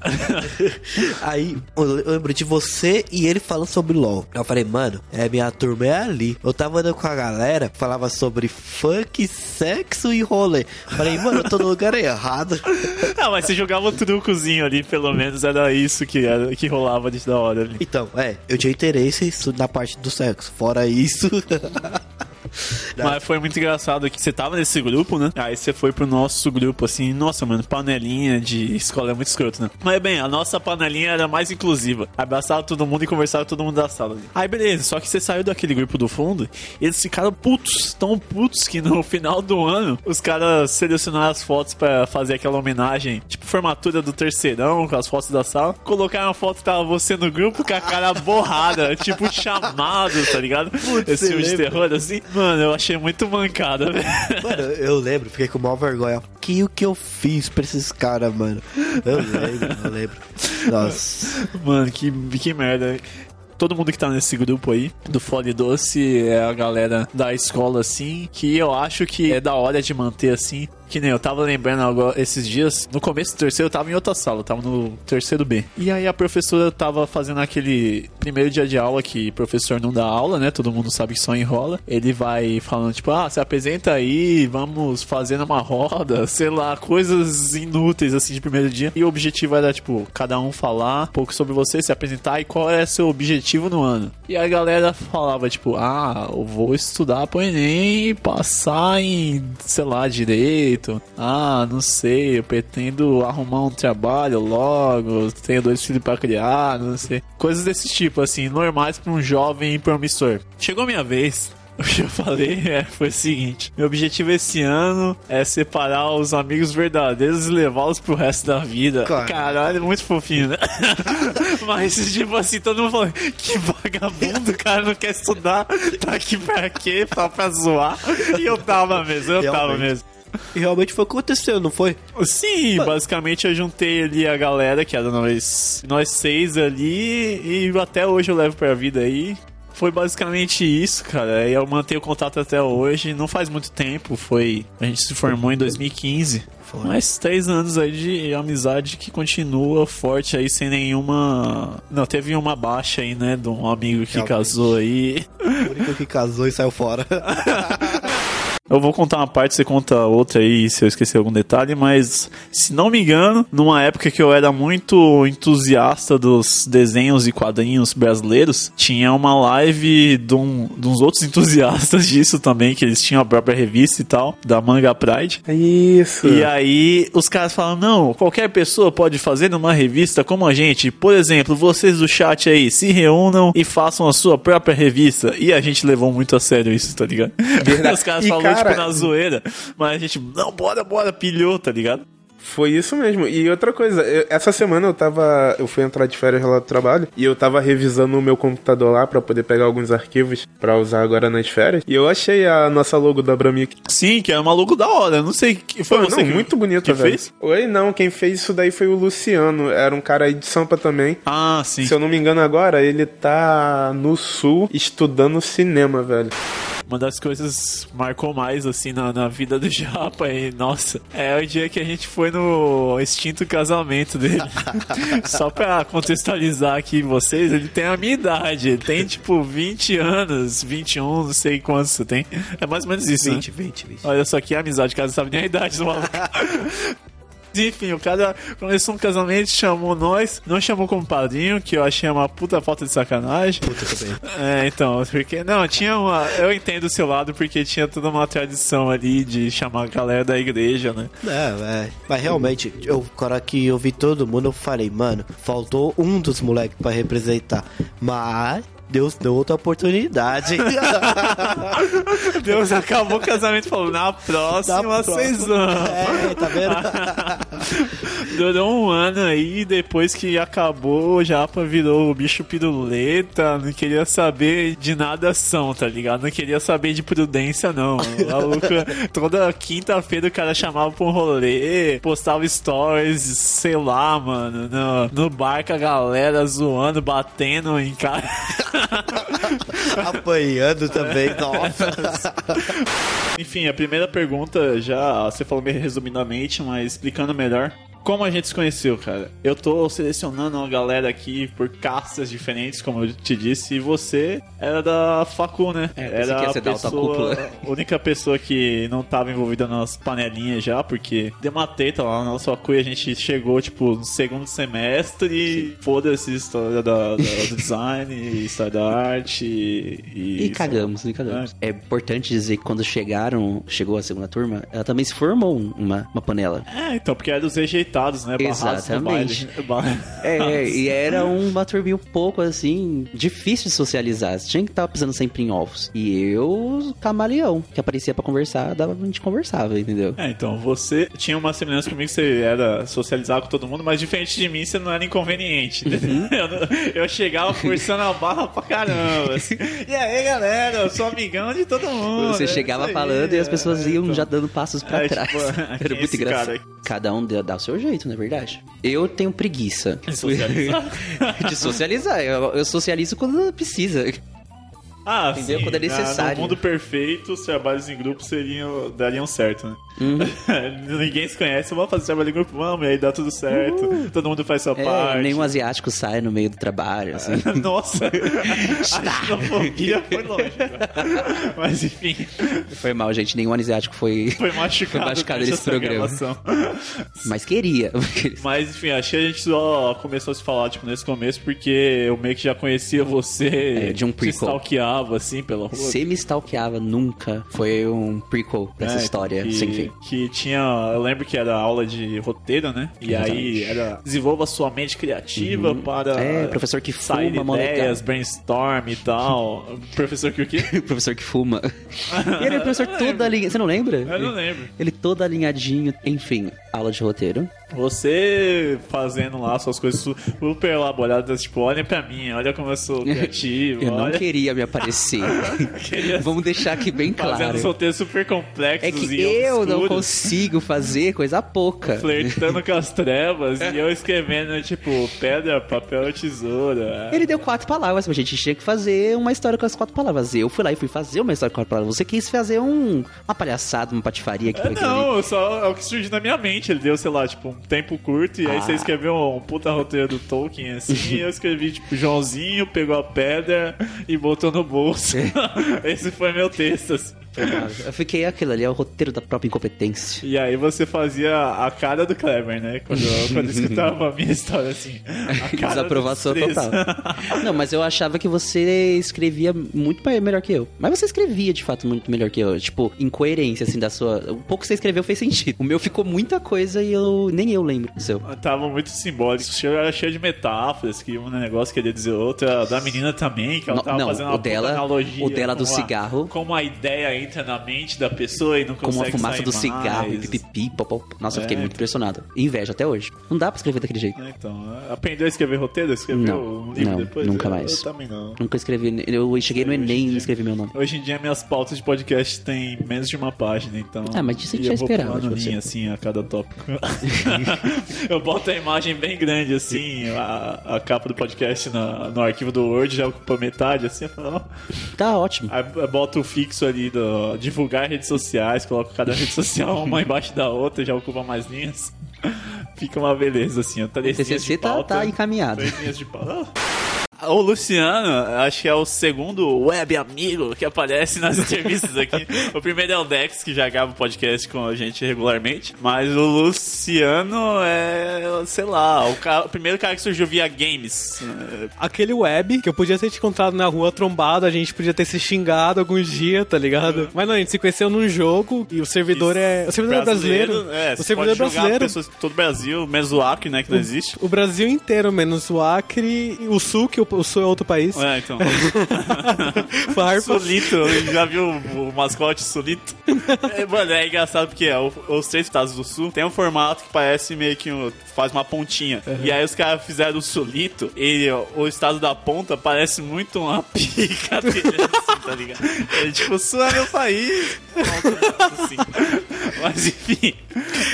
Aí eu lembro de você e ele falando sobre LOL. Eu falei, mano, é minha turma é ali. Eu tava andando com a galera, falava sobre funk, sexo e rolê. Falei, mano, eu tô no lugar errado. ah, mas você jogava o trucozinho ali, pelo menos era isso que, era, que rolava de da hora ali. Então, é, eu tinha interesse na parte do sexo. Fora isso. Mas foi muito engraçado que você tava nesse grupo, né? Aí você foi pro nosso grupo, assim, nossa, mano, panelinha de escola é muito escroto, né? Mas bem, a nossa panelinha era mais inclusiva. Abraçava todo mundo e conversava com todo mundo da sala. Aí beleza, só que você saiu daquele grupo do fundo e eles ficaram putos, tão putos que no final do ano os caras selecionaram as fotos pra fazer aquela homenagem, tipo formatura do terceirão, com as fotos da sala. Colocaram uma foto que tava você no grupo com a cara borrada, tipo chamado, tá ligado? Esse filme de lembra? terror, assim. Mano, eu achei muito mancada, velho. Mano, eu lembro, fiquei com maior vergonha. Que o que eu fiz pra esses caras, mano? Eu lembro, eu lembro. Nossa. Mano, que, que merda. Todo mundo que tá nesse grupo aí, do Fole Doce, é a galera da escola, assim, que eu acho que é da hora de manter, assim. Que nem eu tava lembrando agora, esses dias, no começo do terceiro eu tava em outra sala, eu tava no terceiro B. E aí a professora tava fazendo aquele primeiro dia de aula que o professor não dá aula, né? Todo mundo sabe que só enrola. Ele vai falando, tipo, ah, se apresenta aí, vamos fazendo uma roda, sei lá, coisas inúteis assim de primeiro dia. E o objetivo era, tipo, cada um falar um pouco sobre você, se apresentar e qual é seu objetivo no ano. E a galera falava, tipo, ah, eu vou estudar pro Enem passar em, sei lá, direito. Ah, não sei, eu pretendo arrumar um trabalho logo, tenho dois filhos pra criar, não sei. Coisas desse tipo, assim, normais pra um jovem promissor. Chegou a minha vez. O que eu falei é, foi o seguinte: meu objetivo esse ano é separar os amigos verdadeiros e levá-los pro resto da vida. Claro. Caralho, muito fofinho, né? Mas, tipo assim, todo mundo falou: que vagabundo, o cara não quer estudar, tá aqui pra quê? Só pra zoar. E eu tava mesmo, eu tava Realmente. mesmo. E realmente foi o que aconteceu, não foi? Sim, basicamente eu juntei ali a galera, que era nós, nós seis ali, e até hoje eu levo pra vida aí. Foi basicamente isso, cara. E eu mantenho o contato até hoje. Não faz muito tempo, foi. A gente se formou em 2015. Mas três anos aí de amizade que continua forte aí, sem nenhuma. Não, teve uma baixa aí, né? De um amigo que Realmente. casou aí. O único que casou e saiu fora. Eu vou contar uma parte, você conta outra aí se eu esquecer algum detalhe, mas se não me engano, numa época que eu era muito entusiasta dos desenhos e quadrinhos brasileiros, tinha uma live de, um, de uns outros entusiastas disso também, que eles tinham a própria revista e tal, da Manga Pride. Isso. E aí os caras falam: não, qualquer pessoa pode fazer numa revista como a gente. Por exemplo, vocês do chat aí se reúnam e façam a sua própria revista. E a gente levou muito a sério isso, tá ligado? Verdade. Os caras cara- tipo, na zoeira. Mas a gente, não, bora, bora, pilhou, tá ligado? Foi isso mesmo. E outra coisa, eu- essa semana eu tava. Eu fui entrar de férias lá do trabalho e eu tava revisando o meu computador lá pra poder pegar alguns arquivos pra usar agora nas férias. E eu achei a nossa logo da Bramic. Sim, que é uma logo da hora. Não sei que foi Pô, você não, que, muito bonita, que velho. fez? Oi, não, quem fez isso daí foi o Luciano. Era um cara aí de Sampa também. Ah, sim. Se eu não me engano agora, ele tá no sul estudando cinema, velho. Uma das coisas marcou mais, assim, na, na vida do Japa e, nossa, é o dia que a gente foi no extinto casamento dele. Só pra contextualizar aqui vocês, ele tem a minha idade. Ele tem, tipo, 20 anos, 21, não sei quantos você tem. É mais ou menos isso, 20, né? 20, 20. Olha só que amizade, cara, não sabe nem a idade do maluco. Enfim, o cara começou um casamento, chamou nós, não chamou como padrinho, que eu achei uma puta falta de sacanagem. Puta também. É, então, porque. Não, tinha uma. Eu entendo o seu lado, porque tinha toda uma tradição ali de chamar a galera da igreja, né? É, é. Mas realmente, eu, agora que eu vi todo mundo, eu falei, mano, faltou um dos moleques pra representar. Mas Deus deu outra oportunidade. Deus acabou o casamento e falou: na próxima, vocês próxima. vão. É, tá vendo? Durou um ano aí, depois que acabou, o Japa virou o bicho piruleta, não queria saber de nadação, tá ligado? Não queria saber de prudência, não. Toda quinta-feira o cara chamava pra um rolê, postava stories, sei lá, mano, no, no bar com a galera zoando, batendo em cara. Apanhando também, nossa. Enfim, a primeira pergunta já você falou meio resumidamente, mas explicando melhor. Como a gente se conheceu, cara? Eu tô selecionando uma galera aqui por castas diferentes, como eu te disse, e você era da Facu, né? É, era a pessoa, a única pessoa que não tava envolvida nas panelinhas já, porque deu uma treta lá na nossa Facu e a gente chegou, tipo, no segundo semestre e foda-se história da, da- do design, história da arte e... E cagamos, e cagamos. É importante dizer que quando chegaram, chegou a segunda turma, ela também se formou um- uma, uma panela. É, então, porque era dos rejeitados, né? No Exatamente. baile. É, e era uma turminha um pouco assim, difícil de socializar. Você tinha que estar pisando sempre em ovos. E eu, camaleão, que aparecia pra conversar, dava, a gente conversava, entendeu? É, então, você tinha uma semelhança comigo, você era socializar com todo mundo, mas diferente de mim, você não era inconveniente, entendeu? Uhum. Eu, eu chegava forçando a barra pra caramba, assim. E aí, galera, eu sou amigão de todo mundo. Você é chegava aí, falando e as pessoas é, iam então. já dando passos pra É, trás. tipo, Era é muito engraçado. cara? Cada um dá, dá o seu jeito, não é verdade? Eu tenho preguiça De socializar? de socializar. Eu, eu socializo quando precisa. Ah, Entendeu? sim. Quando é necessário. Ah, no mundo perfeito, os trabalhos em grupo seriam, dariam certo, né? Uhum. Ninguém se conhece, vamos fazer trabalho em grupo, vamos, e aí dá tudo certo. Todo mundo faz sua É, parte. nenhum asiático sai no meio do trabalho, assim. Nossa, a xenofobia foi longe. cara. Mas enfim, Foi mal, gente. Nenhum asiático foi. foi machucado, Foi machucado nesse programa. gravação. Mas queria. Mas enfim, achei que a gente só começou a se falar, tipo, nesse começo, porque eu meio que já conhecia você. É, de um Te prequel. Stalkeava, assim, pela rua. Me stalkeava nunca. Foi um prequel dessa É, história, que, sem fim. Que tinha. Eu lembro que era aula de roteiro, né? E aí era. Desenvolva sua mente criativa para. É, professor que fuma, ideias, brainstorm e tal. professor que o quê? Professor que fuma. Ele é o professor todo alinhado. Você não lembra? Eu não lembro. Ele todo alinhadinho. Enfim, aula de roteiro. Você fazendo lá suas coisas su- super elaboradas, tipo, olhem pra mim, olha como eu sou criativo. Eu não olha... queria me aparecer. Queria Vamos deixar aqui bem Fazendo claro. roteiros super complexos É que eu não consigo fazer coisa pouca. Flertando com as trevas e eu escrevendo, tipo, pedra, papel, tesoura. Ele deu quatro palavras, mas a gente tinha que fazer uma história com as quatro palavras. Eu fui lá e fui fazer uma história com quatro palavras. Você quis fazer um, uma palhaçada, uma patifaria aqui É, ali. não, só é o que surgiu na minha mente. Ele deu, sei lá, tipo, um tempo curto, e aí Ah. você escreveu um puta roteiro do Tolkien, assim, e eu escrevi, tipo, Joãozinho pegou a pedra e botou no bolso. Esse foi meu texto. Eu fiquei aquilo ali, é o roteiro da própria incompetência. E aí você fazia a cara do Kleber, né? Quando, quando escutava a minha história, assim. A cara Desaprovação total. Não, mas eu achava que você escrevia muito melhor que eu. Mas você escrevia, de fato, muito melhor que eu. Tipo, incoerência, assim, da sua... O pouco que você escreveu fez sentido. O meu ficou muita coisa e eu... Nem eu lembro do seu. Tava muito simbólico, era cheio de metáforas, que um negócio queria dizer outro, da menina também, que ela tava não, fazendo o uma puta dela- analogia. o dela do cigarro. Como a ideia entra na mente da pessoa e não Como consegue a fumaça do cigarro e mais. pipipi, popó. Nossa, eu fiquei É. muito impressionado. Inveja até hoje. Não dá pra escrever daquele jeito. É, Então, aprendeu a escrever roteiro? Escreveu Não, um livro não, depois? nunca Eu- mais. Eu também não. Nunca escrevi... Eu cheguei no Enem e escrevi meu nome. Hoje em dia minhas pautas de podcast têm menos de uma página, então. Ah, mas isso a gente já eu esperava você. linha, assim, a cada tópico. eu boto a imagem bem grande, assim, a, a capa do podcast na- no arquivo do Word já ocupa metade, assim, eu falo. Tá ótimo. Aí eu boto o fixo ali do divulgar redes sociais, coloco cada rede social uma embaixo da outra, já ocupa mais linhas. Fica uma beleza, assim, ó. Três O TCC tá, tá encaminhado. Três linhas de pauta. O Luciano, acho que é o segundo web amigo que aparece nas entrevistas aqui. o primeiro é o Dex, que já grava o podcast com a gente regularmente. Mas o Luciano é, sei lá, o, ca- o primeiro cara que surgiu via games. É, Aquele web que eu podia ter te encontrado na rua trombado, a gente podia ter se xingado alguns dias, tá ligado? Mas não, a gente se conheceu num jogo e o servidor é. O servidor é brasileiro. É, o você servidor é pode jogar brasileiro. pessoas todo o Brasil, menos o Acre, né, que não existe. O Brasil inteiro, menos o Acre e o Sul, que o, o Sul é outro país. É, então. Farpa. Solito, já viu o, o mascote Solito? É, mano, é engraçado porque é, os três estados do sul tem um formato que parece meio que um- faz uma pontinha. E aí os caras fizeram o Solito e ó, o estado da ponta parece muito uma pica dele, assim, tá ligado? É tipo, o sul é meu país. Assim. Mas enfim,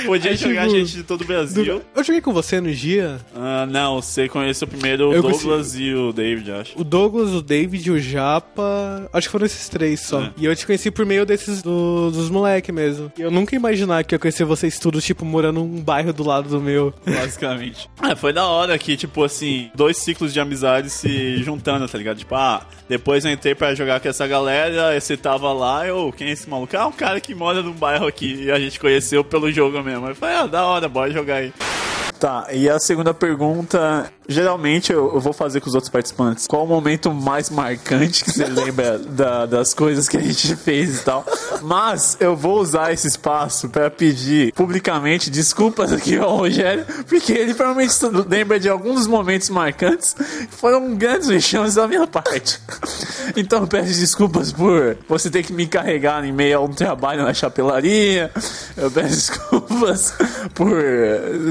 podia É, jogar tipo, gente de todo o Brasil. Eu joguei com você no dia. Ah, não, você conheceu primeiro o Eu Douglas e o David, acho. O Douglas, o David, o Japa. Acho que foram esses três só. É. E eu te conheci por meio desses do- dos moleque mesmo. E eu nunca ia imaginar que eu conhecer vocês todos, tipo, morando num bairro do lado do meu. basicamente. Ah, foi da hora que, tipo assim, dois ciclos de amizade se juntando, tá ligado? Tipo, ah, depois eu entrei pra jogar com essa galera, aí você tava lá, eu, quem é esse maluco? Ah, um cara que mora num bairro aqui, e a gente conheceu pelo jogo mesmo. Aí falei, ah, da hora, bora jogar aí. Tá, e a segunda pergunta, geralmente eu, eu vou fazer com os outros participantes. Qual o momento mais marcante que você lembra da- das coisas que a gente fez e tal? Mas eu vou usar esse espaço pra pedir publicamente desculpas aqui ao Rogério, porque ele provavelmente lembra de alguns momentos marcantes que foram grandes vexames da minha parte. Então peço desculpas por você ter que me carregar em meio a um trabalho na chapelaria. Eu peço desculpas por,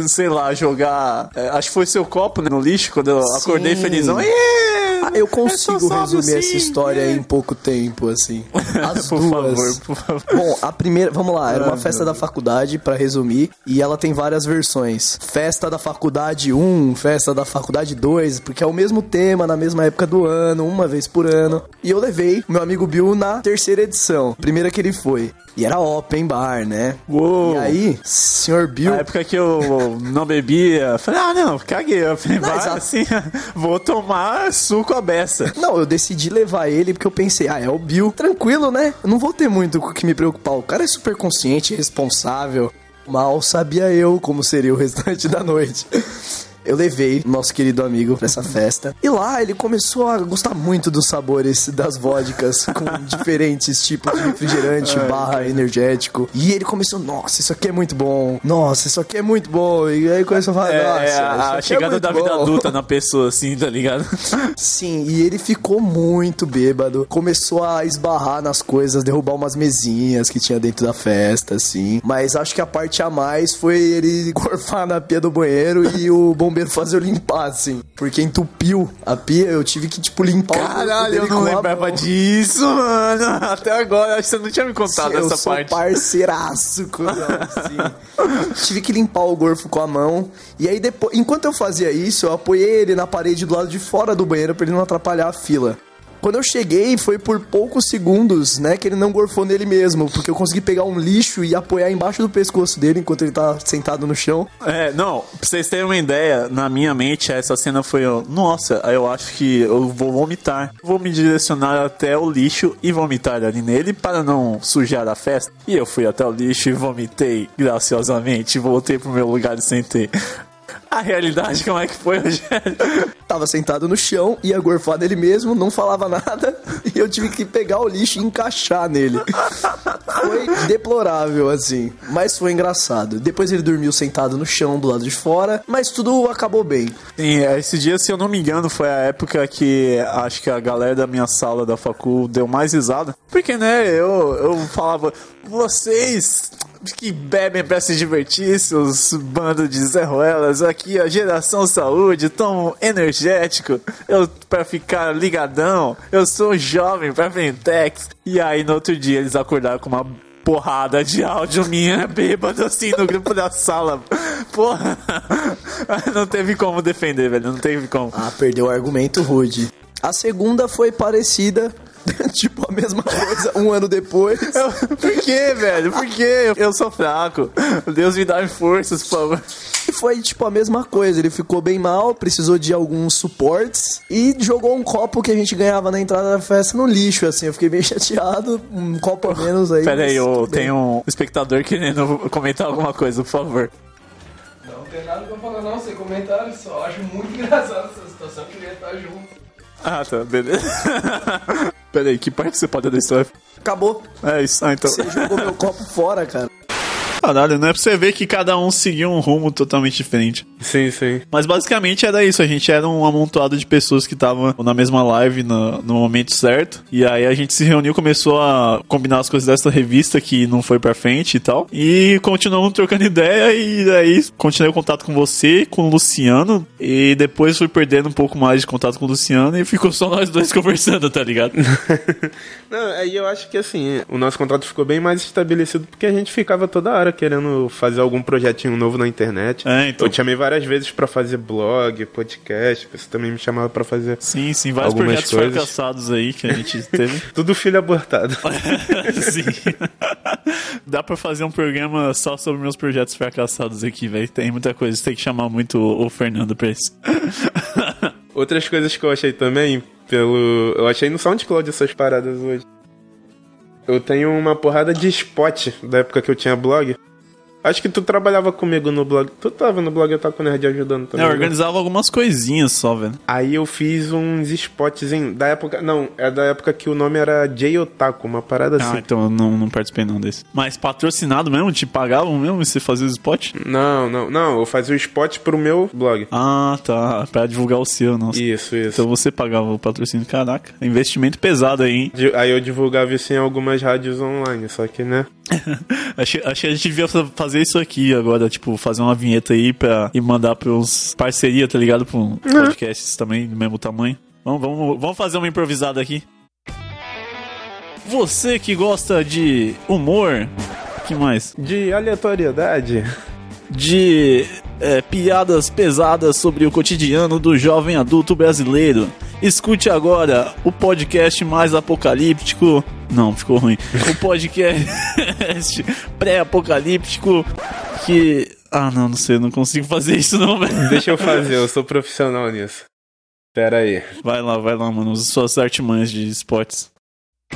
sei lá, jogar. é, acho que foi seu copo né, no lixo quando eu acordei felizão. Ah, Yeah! eu consigo sou só resumir essa Lucinho, história yeah. em pouco tempo, assim. As Por duas. favor, por favor. Bom, a primeira, vamos lá, era uma Ai, festa da faculdade, pra resumir, e ela tem várias versões. Festa da faculdade 1, festa da faculdade 2, porque é o mesmo tema, na mesma época do ano, uma vez por ano. E eu levei meu amigo Bill na terceira edição, primeira que ele foi. E era open bar, né? Uou! E aí, senhor Bill, Na época que eu não bebia, falei, ah, não, caguei. Eu falei, vai, exato. assim, vou tomar suco a beça. Não, eu decidi levar ele porque eu pensei, ah, é o Bill. Tranquilo, né? Eu não vou ter muito com o que me preocupar. O cara é super consciente, responsável. Mal sabia eu como seria o restante da noite. Eu levei nosso querido amigo pra essa festa. E lá ele começou a gostar muito dos sabores das vodkas com diferentes tipos de refrigerante, barra energético. E ele começou, nossa, isso aqui é muito bom. Nossa, isso aqui é muito bom. E aí começou a falar, É, nossa, é a é chegada muito da vida bom." adulta na pessoa, assim, tá ligado? Sim, e ele ficou muito bêbado. Começou a esbarrar nas coisas, derrubar umas mesinhas que tinha dentro da festa, assim. Mas acho que a parte a mais foi ele gorfar na pia do banheiro e o bombeiro fazer eu limpar, assim. Porque entupiu a pia, eu tive que, tipo, limpar Caralho, eu não lembrava disso, mano. Até agora, acho que você não tinha me contado eu essa sou parte. parceiraço, cuzão, assim. Tive que limpar o gorfo com a mão. E aí, depois, enquanto eu fazia isso, eu apoiei ele na parede do lado de fora do banheiro pra ele não atrapalhar a fila. Quando eu cheguei, foi por poucos segundos, né, que ele não gorfou nele mesmo, porque eu consegui pegar um lixo e apoiar embaixo do pescoço dele enquanto ele tá sentado no chão. É, não, pra vocês terem uma ideia, na minha mente essa cena foi, nossa, eu acho que eu vou vomitar. Vou me direcionar até o lixo e vomitar ali nele para não sujar a festa. E eu fui até o lixo e vomitei graciosamente, voltei pro meu lugar e sentei. A realidade, como é que foi, Rogério? Tava sentado no chão, ia gorfar nele mesmo, não falava nada, e eu tive que pegar o lixo e encaixar nele. Foi deplorável, assim, mas foi engraçado. Depois ele dormiu sentado no chão, do lado de fora, mas tudo acabou bem. Sim, esse dia, se eu não me engano, foi a época que acho que a galera da minha sala da facul deu mais risada. Porque, né, eu, eu falava, vocês que bebem pra se divertir, seus bando de Zé Ruelas, aqui a geração saúde, tomo energético, eu pra ficar ligadão, eu sou jovem pra Ventex. E aí no outro dia eles acordaram com uma porrada de áudio minha bêbado assim no grupo da sala. Porra, não teve como defender, velho, não teve como. Ah, perdeu o argumento rude. A segunda foi parecida, tipo, a mesma coisa um ano depois. Por que, velho? Por que? Eu sou fraco. Deus me dá forças, por favor. E foi, tipo, a mesma coisa. Ele ficou bem mal, precisou de alguns suportes e jogou um copo que a gente ganhava na entrada da festa no lixo, assim. Eu fiquei bem chateado. Um copo a menos aí. Pera aí, eu tenho um espectador querendo comentar alguma coisa, por favor. Não tem nada pra falar não, sem comentário, só acho muito engraçado essa situação, queria estar junto. Ah, tá, beleza. Pera aí, que parte você pode da história? Acabou. É isso, ah, então. Você jogou meu copo fora, cara. Caralho, não é pra você ver que cada um seguiu um rumo totalmente diferente. Sim, sim. Mas basicamente era isso, a gente era um amontoado de pessoas que estavam na mesma live no, no momento certo. E aí a gente se reuniu, começou a combinar as coisas dessa revista que não foi pra frente e tal. E continuamos trocando ideia e aí continuei o contato com você, com o Luciano. E depois fui perdendo um pouco mais de contato com o Luciano e ficou só nós dois conversando, tá ligado? Não, aí eu acho que assim, o nosso contrato ficou bem mais estabelecido porque a gente ficava toda hora querendo fazer algum projetinho novo na internet. É, então. Eu te chamei várias vezes pra fazer blog, podcast, você também me chamava pra fazer Sim, sim, vários projetos coisas. fracassados aí que a gente teve. tudo filho abortado. Sim. Dá pra fazer um programa só sobre meus projetos fracassados aqui, velho. Tem muita coisa, tem que chamar muito o o Fernando pra isso. Outras coisas que eu achei também, pelo. Eu achei no SoundCloud essas paradas hoje. Eu tenho uma porrada de spot da época que eu tinha blog. Acho que tu trabalhava comigo no blog. Tu tava no blog, eu tava com o Nerd ajudando também. Eu né? organizava algumas coisinhas só, velho. Aí eu fiz uns spots em, da época. Não, é da época que o nome era J Otaku, uma parada Ah, assim. então eu não, não participei não desse. Mas patrocinado mesmo? Te pagavam mesmo e você fazia os spot? Não, não, não. Eu fazia o spot pro meu blog. Ah, tá. Pra divulgar o seu, nossa. Isso, isso. Então você pagava o patrocínio. Caraca, investimento pesado aí, hein? Aí eu divulgava isso em algumas rádios online, só que, né? Achei, achei que a gente devia fa- fazer isso aqui agora, tipo, fazer uma vinheta aí pra, e mandar pros parceria, tá ligado? Pra um podcasts também do mesmo tamanho. Vamos, vamos, vamos fazer uma improvisada aqui. Você que gosta de humor, que mais? De aleatoriedade. De é, piadas pesadas sobre o cotidiano do jovem adulto brasileiro. Escute agora o podcast mais apocalíptico. Não, ficou ruim. O podcast pré-apocalíptico que. Ah, não, não sei, não consigo fazer isso não, velho. Deixa eu fazer, eu sou profissional nisso. Pera aí. Vai lá, vai lá, mano. Usa suas artimanhas de esportes.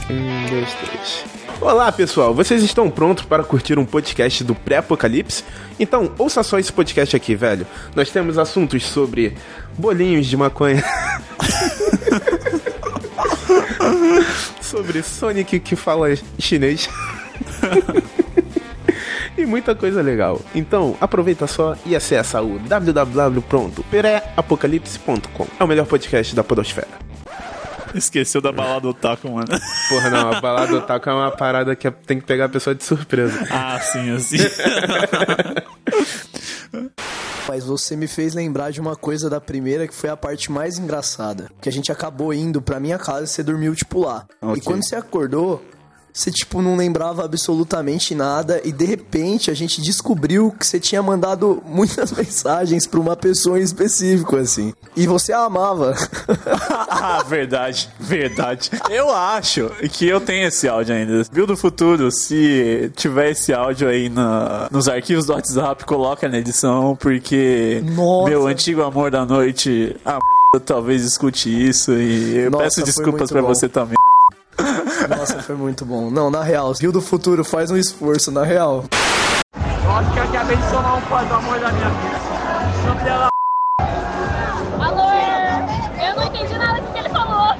Um, dois, três. Olá, pessoal. Vocês estão prontos para curtir um podcast do pré-apocalipse? Então, ouça só esse podcast aqui, velho. Nós temos assuntos sobre bolinhos de maconha. sobre Sonic que fala chinês. e muita coisa legal. Então, aproveita só e acessa o www.pré-apocalipse.com. É o melhor podcast da podosfera. Esqueceu da balada otaku, mano. Porra, não, a balada otaku é uma parada que tem que pegar a pessoa de surpresa. Ah, sim, assim. Mas você me fez lembrar de uma coisa da primeira que foi a parte mais engraçada. Que a gente acabou indo pra minha casa e você dormiu, tipo, lá. Ok. E quando você acordou, você, tipo, não lembrava absolutamente nada. E de repente a gente descobriu que você tinha mandado muitas mensagens pra uma pessoa em específico, assim. E você a amava. Ah, verdade, verdade. Eu acho que eu tenho esse áudio ainda. Viu do futuro? Se tiver esse áudio aí na, nos arquivos do WhatsApp, coloca na edição, porque Nossa. meu antigo amor da noite, a m... talvez escute isso e eu Nossa, peço desculpas bom. você também. Nossa, foi muito bom. Não, na real, Rio do Futuro faz um esforço, na real. Acho que eu acabei de somar um pai do amor da minha vida. Dela. Alô, eu não entendi nada do que ele falou.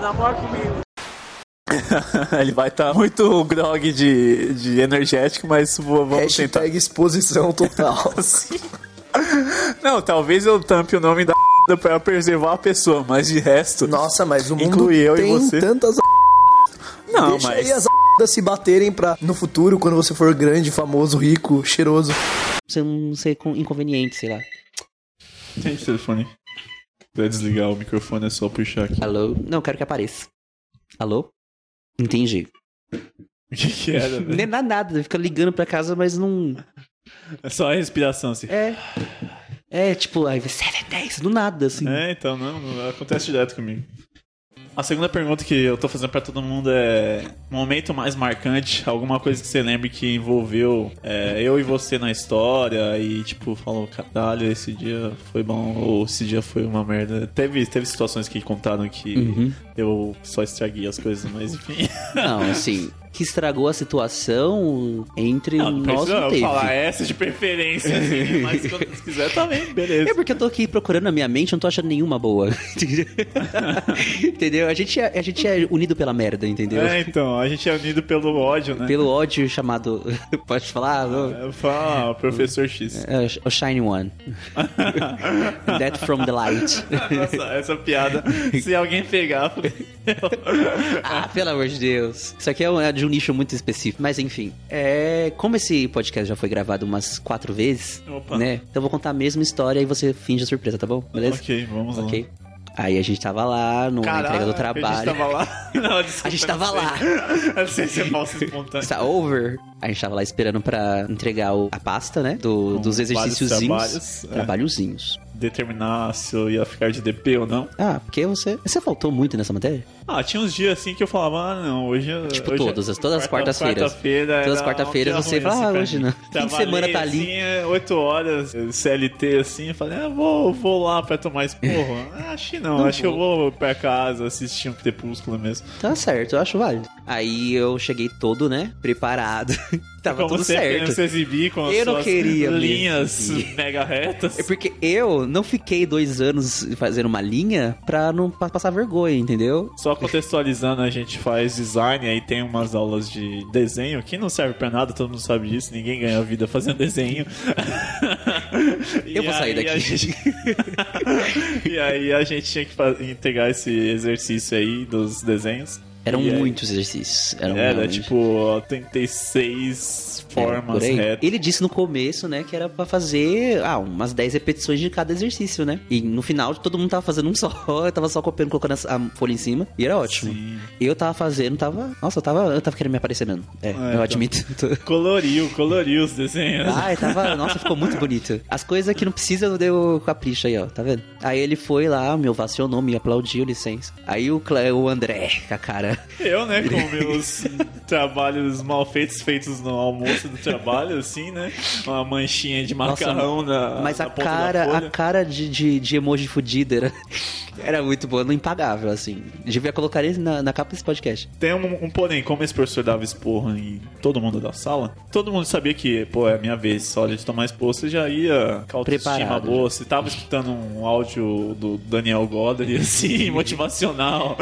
namora comigo. Ele vai estar muito grog de, de energético, mas vou- vamos tentar. Hashtag exposição total. Não, talvez eu tampe o nome da pra preservar a pessoa, mas de resto. Nossa, mas o mundo Inclui eu e tem você. tantas Não, Deixa mas. aí as se baterem pra no futuro, quando você for grande, famoso, rico, cheiroso. Você não ser com- inconveniente, sei lá. Tem telefone. Vai desligar o microfone, é só puxar aqui. Alô? Não, quero que apareça. Alô? Entendi. O que, que era, velho? Nem dá nada, fica ligando pra casa, mas não. É só a respiração, assim. É. É, tipo, aí 7, 10, do nada, assim. É, então, não, não acontece direto comigo. A segunda pergunta que eu tô fazendo pra todo mundo é: momento mais marcante, alguma coisa que você lembre que envolveu é, eu e você na história e, tipo, falou, caralho, esse dia foi bom ou esse dia foi uma merda. Teve, teve situações que contaram que Uhum. eu só estraguei as coisas, mas enfim. Não, assim, que estragou a situação entre Não, não nós não teve. falar essa de preferência, assim, mas quando você quiser também, beleza. É porque eu tô aqui procurando na minha mente, eu não tô achando nenhuma boa. Entendeu? A gente, é, a gente é unido pela merda, entendeu? É, então, a gente é unido pelo ódio, né? Pelo ódio chamado. Pode falar? Eu falo, ah, professor X. É, o Shiny One. That from the light. Nossa, essa piada, se alguém pegar. Ah, pelo amor de Deus. Isso aqui é um- é de um nicho muito específico. Mas enfim, é, como esse podcast já foi gravado umas quatro vezes, Opa. né? Então eu vou contar a mesma história e você finge a surpresa, tá bom? Beleza? Ok, vamos lá. Ok. Aí a gente tava lá no entrega do A trabalho. gente tava lá. Não, desculpa, A gente tava não lá. Não sei se é falso espontâneo. Está over. A gente tava lá esperando pra entregar o- a pasta, né? Do, dos exercíciozinhos. trabalhos, é. Trabalhozinhos. Determinar se eu ia ficar de DP ou não. Ah, porque você. Você faltou muito nessa matéria? Ah, tinha uns dias assim que eu falava, ah, não, hoje. Tipo, hoje todas, as- todas as quarta- quartas-feiras. Quarta-feira. Todas as quarta-feiras você fala, assim, ah, pra hoje não. Fim de semana tá ali. Assim, é, 8 horas, CLT assim, eu falei, ah, vou, vou lá pra tomar esporro. Ah, acho que não, Não acho que eu vou pra casa assistir um crepúsculo mesmo. Tá certo, eu acho válido. Aí eu cheguei todo, né? Preparado. Tava Como tudo querendo certo. se exibir com Eu não queria linhas mega retas. É porque eu não fiquei dois anos fazendo uma linha pra não pa- passar vergonha, entendeu? Só contextualizando, a gente faz design, aí tem umas aulas de desenho que não serve pra nada, todo mundo sabe disso, ninguém ganha vida fazendo desenho. Eu vou sair daqui. gente- e aí a gente tinha que entregar esse exercício aí dos desenhos. Eram E aí- muitos exercícios. Eram Era realmente- tipo 36 É, formas retas. Ele disse no começo, né, que era pra fazer ah, umas 10 repetições de cada exercício, né? E no final todo mundo tava fazendo um só, eu tava só copiando, colocando a folha em cima, e era ótimo. Sim. Eu tava fazendo, tava. Nossa, eu tava, eu tava querendo me aparecer mesmo. É, eu então. admito. Coloriu, coloriu os desenhos. Ai, tava. Nossa, ficou muito bonito. As coisas que não precisa eu deu capricho aí, ó, tá vendo? Aí ele foi lá, me ovacionou, me aplaudiu, licença. Aí o, Cle- o André, com a cara. Eu, né, com meus trabalhos mal feitos, feitos no almoço do trabalho, assim, né? Uma manchinha de Nossa, macarrão na. Mas na a cara, a cara de, de, de emoji fudida era, era muito boa, não impagável, assim. Devia colocar ele na, na capa desse podcast. Tem um, um porém, como esse professor dava esporro em todo mundo da sala, todo mundo sabia que, pô, é a minha vez, hora de tomar esporro, você já ia com a autoestima boa, você tava escutando um áudio do Daniel Godley, assim, motivacional.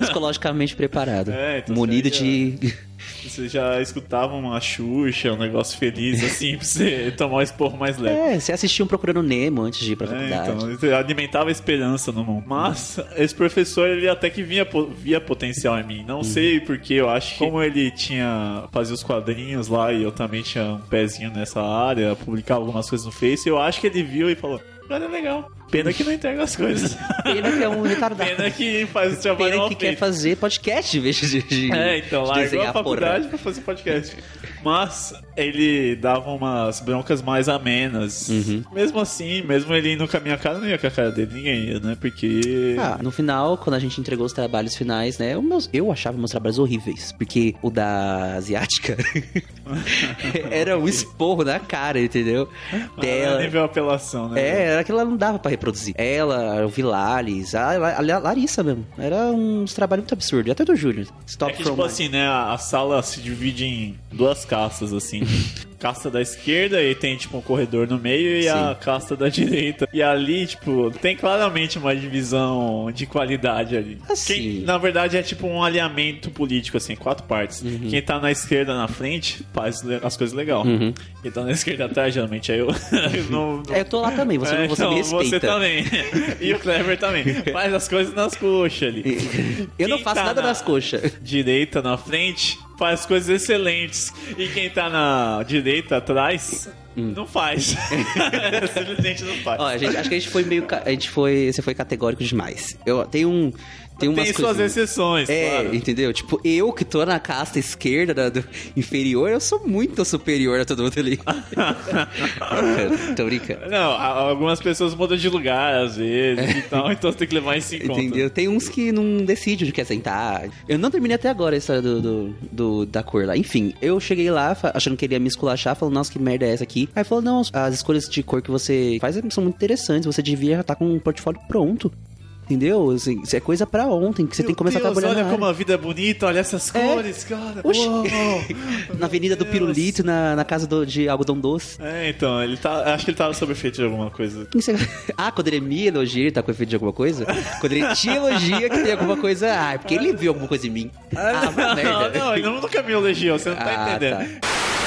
Psicologicamente preparado. É, então munido aí de. Você já escutava uma Xuxa, um negócio feliz, assim, pra você tomar o esporro mais leve. É, você assistiu um Procurando Nemo antes de ir pra É, faculdade. então, ele alimentava a esperança no mundo. Mas esse professor, ele até que via, via potencial em mim. Não Uhum. sei porque, eu acho que como ele tinha fazia os quadrinhos lá e eu também tinha um pezinho nessa área, publicava algumas coisas no Face, eu acho que ele viu e falou: Cara, é legal. Pena que não entrega as coisas. Pena que é um retardado. Pena que faz o trabalho Pena que quer feito. fazer podcast em vez de, de É, então, de largou a faculdade porra. pra fazer podcast. Mas ele dava umas broncas mais amenas. Uhum. Mesmo assim, mesmo ele indo com a minha cara, não ia com a cara dele, ninguém ia, né? Porque. Ah, no final, quando a gente entregou os trabalhos finais, né? os meus- eu achava meus trabalhos horríveis. Porque o da asiática era um esporro na cara, entendeu? Ah, Dela. nível apelação, né? É, era que ela não dava pra reproduzir. Ela, o Vilales, a, a, a Larissa mesmo. Era uns trabalhos muito absurdos. Até do Júnior. Stop É que, from tipo Mine. assim, né? A a sala se divide em duas castas, assim. casta da esquerda e tem, tipo, um corredor no meio e a casta da direita. E ali, tipo, tem claramente uma divisão de qualidade ali. Assim. Quem, na verdade, é tipo um alinhamento político, assim, quatro partes. Uhum. Quem tá na esquerda na frente faz as coisas legal. Uhum. Quem tá na esquerda atrás, geralmente é eu. Eu não- não- É, eu tô lá também, você, É, você então, me respeita. Você também. E o Clever também. Faz as coisas nas coxas ali. Eu não Quem faço tá nada na nas coxas. Direita na frente faz coisas excelentes. E quem tá na direita atrás não faz. Simplesmente não faz. Ó, a gente, acho que a gente foi meio. A gente foi. Você foi categórico demais. Eu tenho um. Tem umas Tem suas coisinhas. exceções, É, claro. entendeu? Tipo, eu que tô na casta esquerda da- do inferior, eu sou muito superior a todo mundo ali. tô brincando. Não, algumas pessoas mudam de lugar às vezes e tal, então você tem que levar isso em conta. Entendeu? Tem uns que não decidem onde quer sentar. Eu não terminei até agora a história do, do, do- da cor lá. Enfim, eu cheguei lá achando que ele ia me esculachar, falando, nossa, que merda é essa aqui? Aí falou, não, as escolhas de cor que você faz são muito interessantes, você devia já estar com um portfólio pronto. Entendeu? Assim, Isso é coisa pra ontem, que você tem que começar Deus, a trabalhar olha na como área. a vida é bonita, olha essas cores, cara. Oxi. Uou. Na Avenida do Pirulito, na, na casa do- de algodão doce. É, então, ele tá. Acho que ele tava sob efeito de alguma coisa. Você- Ah, quando ele me elogia, ele tá com efeito de alguma coisa? Quando ele te elogia que tem alguma coisa. Ah, é porque ele viu alguma coisa em mim. Ah, merda. Não, não, ele nunca me elogiou, você não tá Ah, entendendo.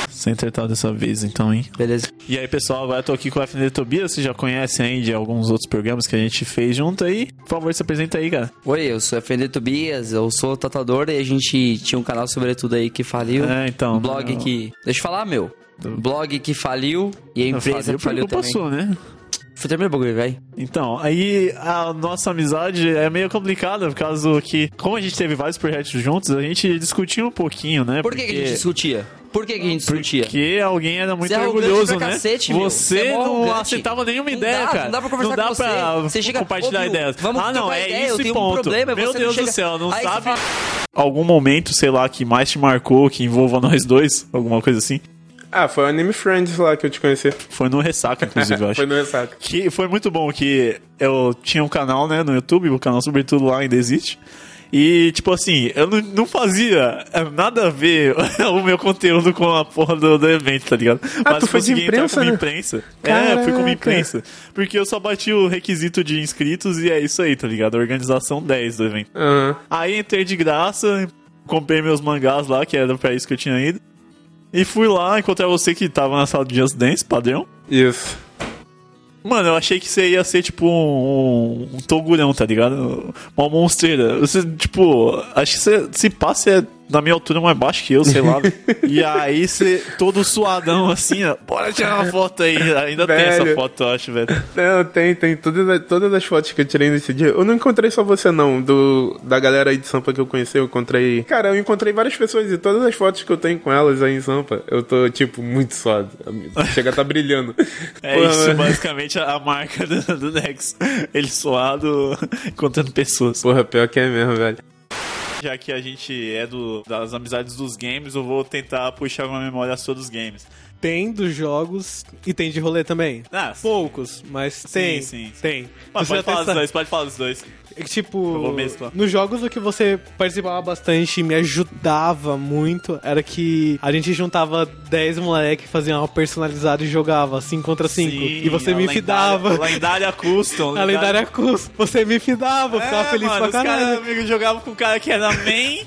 Sem acertar dessa vez, então, hein? Beleza. E aí, pessoal, agora eu tô aqui com o FND Tobias, vocês já conhecem aí de alguns outros programas que a gente fez junto aí. Por favor, se apresenta aí, cara. Oi, eu sou FND Tobias, eu sou tatuador e a gente tinha um canal sobre tudo aí que faliu. É, então. Um blog não- que. Deixa eu falar, meu. Blog que faliu e a empresa Faliu que faliu também. sua, né? Foi terminar o bagulho, velho. Então, aí a nossa amizade é meio complicada, por causa que, como a gente teve vários projetos juntos, a gente discutia um pouquinho, né? Por que, que a gente discutia? Por que, que a gente discutia? Porque alguém era muito Você é orgulhoso, né? cacete, você é não aceitava nenhuma Não ideia, dá, cara. não dá pra conversar não dá com você. Você chega, compartilhar "Ô, Bill, ideias. vamos ah, não, é ideia, isso e tenho um ponto. problema, Meu Deus do chega- céu, não Aí sabe... Algum momento, sei lá, que mais te marcou, que envolva nós dois? Alguma coisa assim? Ah, foi o Anime Friends lá que eu te conheci. Foi no Ressaca, inclusive, eu acho. foi no Ressaca. Que foi muito bom que eu tinha um canal, né, no YouTube, o canal Sobretudo lá ainda existe. E, tipo assim, eu não, não fazia nada a ver o meu conteúdo com a porra do, do evento, tá ligado? Ah, tu foi de consegui entrar imprensa, como né? imprensa. É, fui como imprensa. Porque eu só bati o requisito de inscritos e é isso aí, tá ligado? Organização 10 do evento. Aham. Aí entrei de graça, comprei meus mangás lá, que era pra isso que eu tinha ido. E fui lá encontrar você que tava na sala de Just Dance, padrão. Isso. Mano, eu achei que você ia ser tipo um, um togurão, tá ligado? Uma monstreira. Você, tipo, acho que você se passa é da minha altura mais baixo que eu, sei lá. e aí você todo suadão assim, ó. Bora tirar uma foto aí. Ainda tem essa Velho. foto, eu acho, velho. Não, tem, tem. Todas, as- todas as fotos que eu tirei nesse dia. Eu não encontrei só você, não. Do, da galera aí de Sampa que eu conheci, eu encontrei. Cara, eu encontrei várias pessoas e todas as fotos que eu tenho com elas aí em Sampa, eu tô, tipo, muito suado. Chega a tá brilhando. É Porra, isso, mano. basicamente, a, marca do, do Nex. Ele suado, encontrando pessoas. Porra, pior que é mesmo, velho. Já que a gente é do, das amizades dos games, eu vou tentar puxar uma memória sua dos games. Tem dos jogos e tem de rolê também. Ah, Poucos, mas tem. sim, sim. Tem. Mas pode falar dos dois, pode falar dos dois. É que, tipo, nos jogos o que você participava bastante e me ajudava muito era que a gente juntava 10 moleque, fazia uma personalizada e jogava 5 contra 5. Sim, E você me lendária- fidava. Lendária Custom. A lendária custo. Você me fidava, ficava É, feliz mano, pra os caras caralho. jogavam com o cara que era main.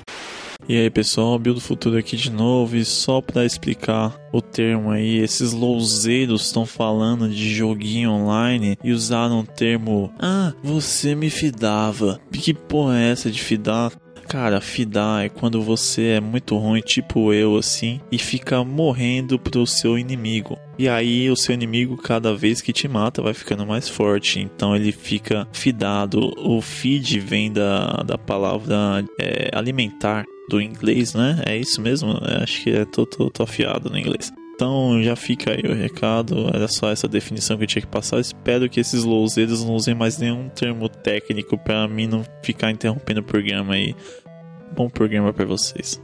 E aí pessoal, Bill do Futuro aqui de novo e só pra explicar o termo aí, esses louzeiros estão falando de joguinho online e usaram o termo Ah, você me fidava. Que porra é essa de fidar? Cara, fidar é quando você é muito ruim, tipo eu, assim, e fica morrendo pro seu inimigo. E aí o seu inimigo, cada vez que te mata, vai ficando mais forte. Então ele fica fidado. O feed vem da, da palavra é, alimentar do inglês, né? É isso mesmo? É, acho que é, tô, tô, tô afiado no inglês. Então já fica aí o recado, era só essa definição que eu tinha que passar. Espero que esses louzeiros não usem mais nenhum termo técnico pra mim não ficar interrompendo o programa aí. Bom programa pra vocês.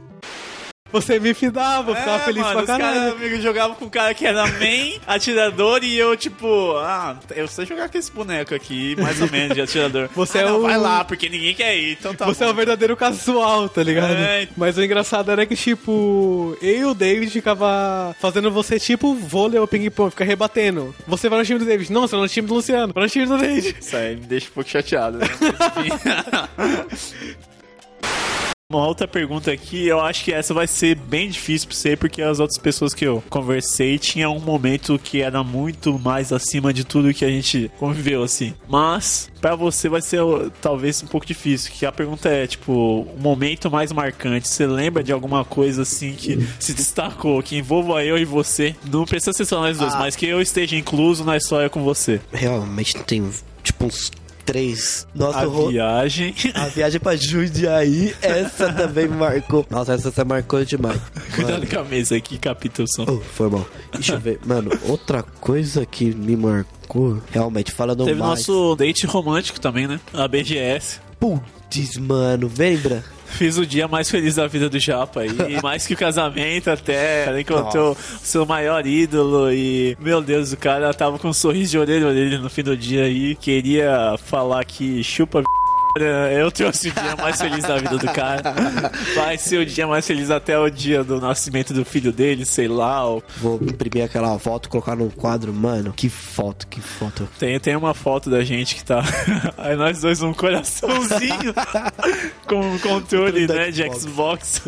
Você me fidava, eu ficava feliz pra caralho. amigos jogavam com o cara que era main, atirador, e eu, tipo, ah, eu sei jogar com esse boneco aqui, mais ou menos, de atirador. Você Ah, é não, vai lá, porque ninguém quer ir, então tá Você é bom. o verdadeiro casual, tá ligado? É. Mas o engraçado era que, tipo, eu e o David ficava fazendo você, tipo, vôlei ou ping-pong, fica rebatendo. Você vai no time do David. Não, você vai no time do Luciano. Vai no time do David. Isso aí me deixa um pouco chateado, né? Uma outra pergunta aqui, eu acho que essa vai ser bem difícil pra você, porque as outras pessoas que eu conversei tinham um momento que era muito mais acima de tudo que a gente conviveu, assim. Mas, pra você vai ser talvez um pouco difícil, que a pergunta é, tipo, o momento mais marcante. Você lembra de alguma coisa, assim, que se destacou, que envolva eu e você? Não precisa ser só nós dois, Ah. mas que eu esteja incluso na história com você. Realmente tem, tipo, uns 3. Nosso A ro- viagem. A viagem pra Jundiaí, essa também marcou. Nossa, essa você marcou demais. Cuidado com a mesa aqui, capítulo são. Oh, foi mal. Deixa eu ver. Mano, outra coisa que me marcou, realmente, falando Teve mais... nosso date romântico também, né? A BGS. Putz, mano, lembra? Fiz o dia mais feliz da vida do Japa aí. mais que o casamento até. Ela encontrou o seu maior ídolo e. Meu Deus, o cara tava com um sorriso de orelha a orelha no fim do dia aí. Queria falar que chupa. Eu trouxe o dia mais feliz da vida do cara. Vai ser o dia mais feliz até o dia do nascimento do filho dele, sei lá. ou- Vou imprimir aquela foto, colocar num quadro, mano. Que foto, que foto. Tem, tem uma foto da gente que tá. Aí nós dois um coraçãozinho com um controle, né, de Xbox.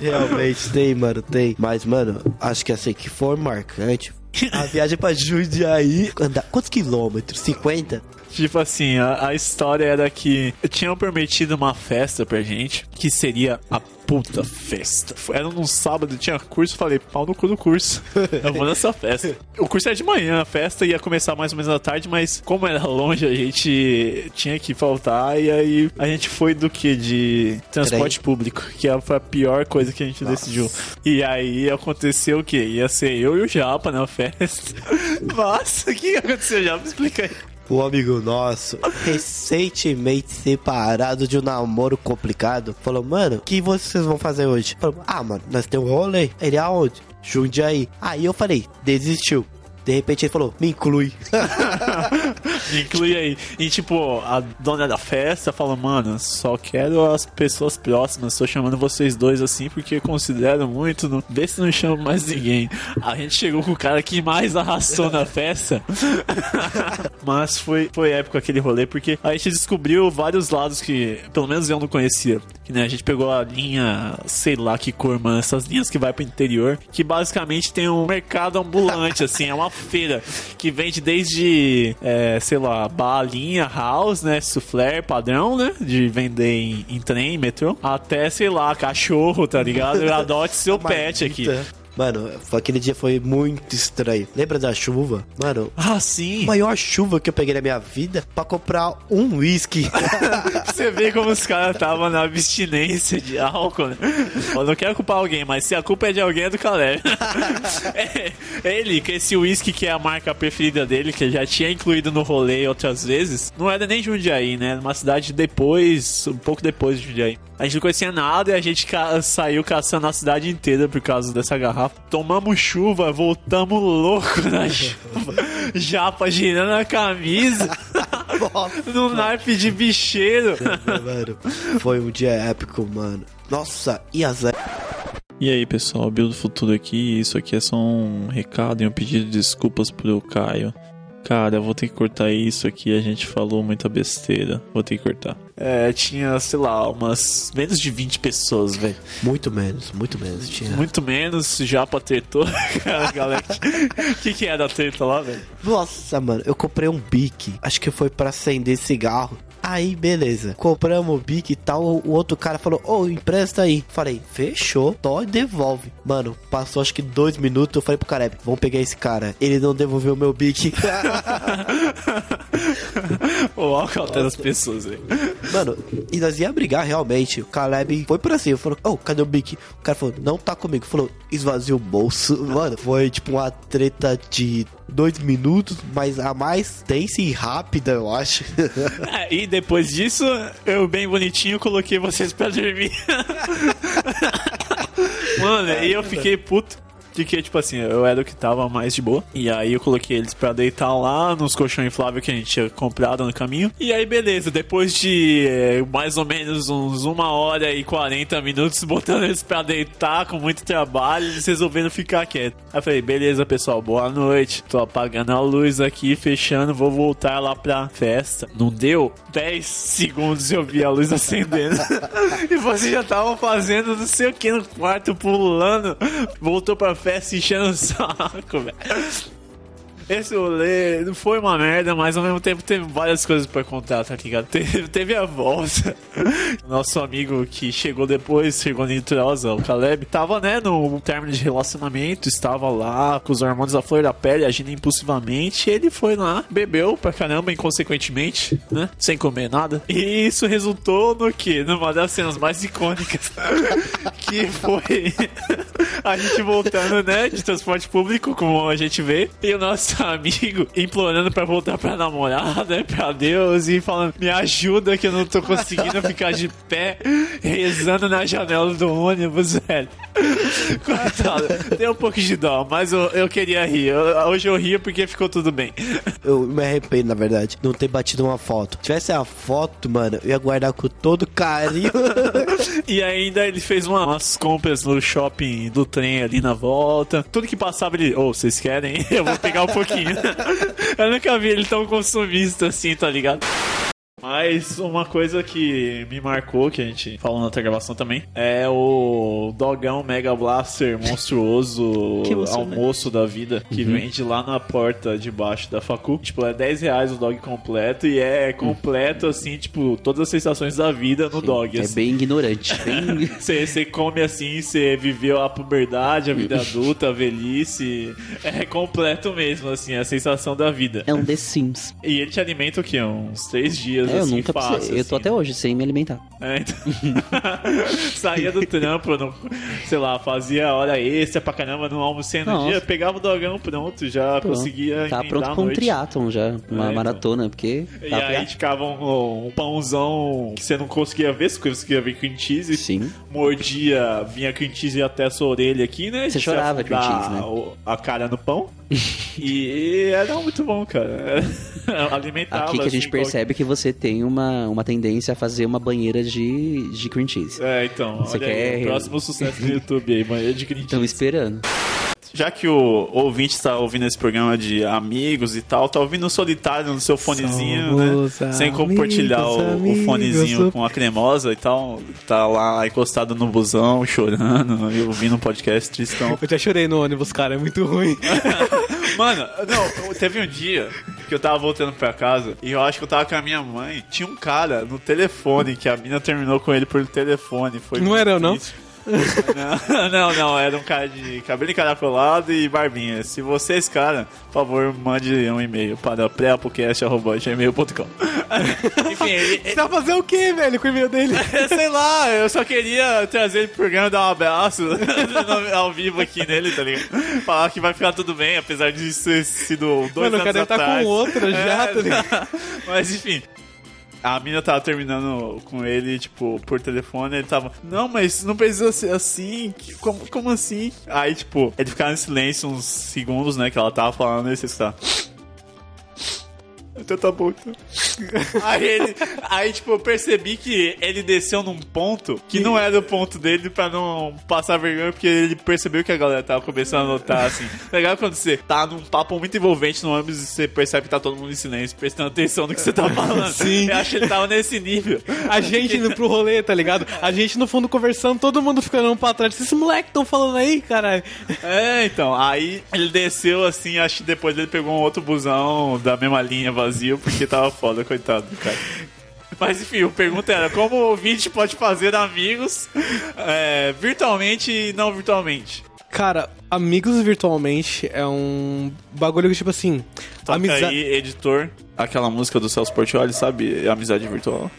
Realmente tem, mano, tem. Mas, mano, acho que assim, que foi marcante. A viagem pra Jundiaí. Andar, quantos quilômetros? 50? Tipo assim, a, a história era que tinham prometido uma festa pra gente, que seria a puta festa. Era num sábado, tinha curso, falei, pau no cu do curso. Eu vou nessa festa. O curso era de manhã, a festa ia começar mais ou menos à tarde, mas como era longe, a gente tinha que faltar, e aí a gente foi do que? De transporte público, que foi a pior coisa que a gente decidiu. E aí aconteceu o quê? Ia ser eu e o Japa na festa. Nossa, o que aconteceu, Japa? Explica aí. O amigo nosso, recentemente separado de um namoro complicado, falou, mano, o que vocês vão fazer hoje? Falou, ah, mano, nós temos um rolê. Ele, aonde? Jundiaí. Aí eu falei, desistiu. De repente ele falou, me inclui. Inclui aí. E tipo, a dona da festa falou, mano, só quero as pessoas próximas. Tô chamando vocês dois assim porque considero muito. Não... Vê se não chamo mais ninguém. A gente chegou com o cara que mais arrastou na festa. Mas foi, foi épico aquele rolê, porque a gente descobriu vários lados que, pelo menos eu não conhecia. Que né, a gente pegou a linha, sei lá que cor, mano, essas linhas que vai pro interior, que basicamente tem um mercado ambulante, assim, é uma feira que vende desde, é, sei lá, balinha, house, né, soufflé padrão, né, de vender em, em trem, metrô, até, sei lá, cachorro, tá ligado? Adote seu pet aqui. Mano, aquele dia foi muito estranho. Lembra da chuva? Mano, Ah, sim. a maior chuva que eu peguei na minha vida pra comprar um whisky. Você vê como os caras estavam na abstinência de álcool, né? Eu não quero culpar alguém, mas se a culpa é de alguém, é do Caleb. é, ele, com esse whisky que é a marca preferida dele, que já tinha incluído no rolê outras vezes, não era nem Jundiaí, né? Uma cidade depois, um pouco depois de Jundiaí. A gente não conhecia nada e a gente ca- saiu caçando a cidade inteira por causa dessa garrafa. Tomamos chuva, voltamos louco na chuva. Japa girando a camisa. no naipe de bicheiro. mano, foi um dia épico, mano. Nossa, e as E aí pessoal, Bill do Futuro aqui. Isso aqui é só um recado e um pedido de desculpas pro Caio. Cara, eu vou ter que cortar isso aqui. A gente falou muita besteira. Vou ter que cortar. É, tinha, sei lá, umas menos de 20 pessoas, velho. Muito menos, muito menos. Tinha. Muito menos, já pra tretou. Cara, galera, o que, que era a treta lá, velho? Nossa, mano, eu comprei um bique. Acho que foi pra acender cigarro. Aí, beleza. Compramos o bique e tal. O outro cara falou: Ô, empresta aí. Falei: Fechou, tó e devolve. Mano, passou acho que dois minutos. Eu falei pro cara: Vamos pegar esse cara. Ele não devolveu meu bique. O álcool altera as pessoas, velho. Mano, e nós ia brigar realmente. O Caleb foi por assim, falou, oh, cadê o Bic? O cara falou, não tá comigo. Falou, esvazia o bolso. Mano, foi tipo uma treta de dois minutos, mas a mais tensa e rápida, eu acho. É, e depois disso, eu bem bonitinho coloquei vocês pra dormir. Mano, e eu fiquei puto. Porque, tipo assim, eu era o que tava mais de boa. E aí eu coloquei eles pra deitar lá nos colchões infláveis que a gente tinha comprado no caminho. E aí, beleza, depois de é, mais ou menos uns uma hora e 40 minutos botando eles pra deitar com muito trabalho, eles resolveram ficar quietos. Aí eu falei, beleza, pessoal, boa noite. Tô apagando a luz aqui, fechando, vou voltar lá pra festa. Não deu 10 segundos eu vi a luz acendendo. e vocês já estavam fazendo não sei o que no quarto, pulando. Voltou pra festa enchendo o saco, velho. Esse rolê não foi uma merda, mas ao mesmo tempo teve várias coisas pra contar, tá ligado? Teve, teve a volta. Nosso amigo que chegou depois, chegou Nitrosa, o Caleb, tava, né, no término de relacionamento, estava lá com os hormônios à flor da pele, agindo impulsivamente. Ele foi lá, bebeu pra caramba, inconsequentemente, né? Sem comer nada. E isso resultou no quê? Numa das cenas mais icônicas. que foi a gente voltando, né, de transporte público, como a gente vê, e o nosso amigo implorando pra voltar pra namorar, né, pra Deus, e falando, me ajuda que eu não tô conseguindo ficar de pé, rezando na janela do ônibus, velho. Coitado, tem um pouco de dó, mas eu, eu queria rir. Eu- hoje eu rio porque ficou tudo bem. Eu me arrependo, na verdade, não ter batido uma foto. Se tivesse a foto, mano, eu ia guardar com todo carinho. E ainda ele fez uma- umas compras no shopping do trem ali na volta. Tudo que passava ele, ô, vocês querem? Eu vou pegar um pouquinho. Eu nunca vi ele tão consumista assim, tá ligado? Mas uma coisa que me marcou, que a gente falou na outra gravação também, é o dogão Mega Blaster monstruoso almoço da vida que vende lá na porta de baixo da facu. Tipo, é 10 reais o dog completo e é completo, assim, tipo, todas as sensações da vida no dog. É assim. bem ignorante. Bem... Você você come assim, você viveu a puberdade, a vida adulta, a velhice. É completo mesmo, assim, a sensação da vida. É um The Sims. E ele te alimenta o quê? Uns três dias, É, eu assim, nunca fácil, precisei. Eu tô assim. até hoje sem me alimentar. É, então... Saía do trampo, não, sei lá, fazia hora extra pra caramba, não almocei no Nossa. dia, pegava o dogão pronto, já Pronto. conseguia Tá pronto pra um triatlon já. Uma então. maratona, porque. E tá aí ficava um, um pãozão que você não conseguia ver, você conseguia ver cream cheese. Sim. Mordia, vinha cream cheese até a sua orelha aqui, né? Você De chorava cream cheese, né? A cara no pão. e era muito bom, cara. Alimentava. Aqui que a gente assim, percebe que você tem uma, uma tendência a fazer uma banheira de, de cream cheese. É, então, Você aí, quer- o próximo sucesso do YouTube aí, banheiro de cream cheese. esperando. Já que o ouvinte está ouvindo esse programa de amigos e tal, tá ouvindo solitário no seu fonezinho, Somos né? Sem amigos, compartilhar o, o amigos. fonezinho com a cremosa e tal. Tá lá encostado no busão, chorando, e ouvindo um podcast tristão. Eu já chorei no ônibus, cara, é muito ruim. Mano, não, teve um dia que eu tava voltando pra casa e eu acho que eu tava com a minha mãe. Tinha um cara no telefone que a mina terminou com ele por telefone. Foi Não era eu, não? Não, não, não, era um cara de cabelo encaracolado e barbinha. Se você é esse cara, por favor, mande um e-mail para preapocast.gmail.com Enfim, ele, Você vai fazer o quê, velho, com o e-mail dele? sei lá, eu só queria trazer ele pro programa, dar um abraço ao vivo aqui nele, tá ligado? Falar que vai ficar tudo bem, apesar de ter sido dois Mano, o anos cara tá atrás. com outra já, tá ligado? Mas enfim. A mina tava terminando com ele, tipo, por telefone, ele tava, não, mas não precisa ser assim, como, como assim? Aí, tipo, ele ficava em silêncio uns segundos, né, que ela tava falando, e você está... Então tá bom, então. Aí ele. Aí, tipo, eu percebi que ele desceu num ponto que não era o ponto dele pra não passar vergonha, porque ele percebeu que a galera tava começando a notar, assim. Legal quando você tá num papo muito envolvente no ônibus e você percebe que tá todo mundo em silêncio, prestando atenção no que você tá falando. Sim. Eu acho que ele tava nesse nível. A gente indo pro rolê, tá ligado? A gente no fundo conversando, todo mundo ficando um pra trás. Esses moleques tão falando aí, caralho. É, então, aí ele desceu assim, acho que depois ele pegou um outro busão da mesma linha vazio, porque tava foda, coitado do cara. Mas enfim, a pergunta era: como o ouvinte pode fazer amigos é, virtualmente e não virtualmente? Cara, amigos virtualmente é um bagulho que, tipo assim. Toca Amizade. aí, editor. Aquela música do Celso Portioli, sabe? Amizade virtual.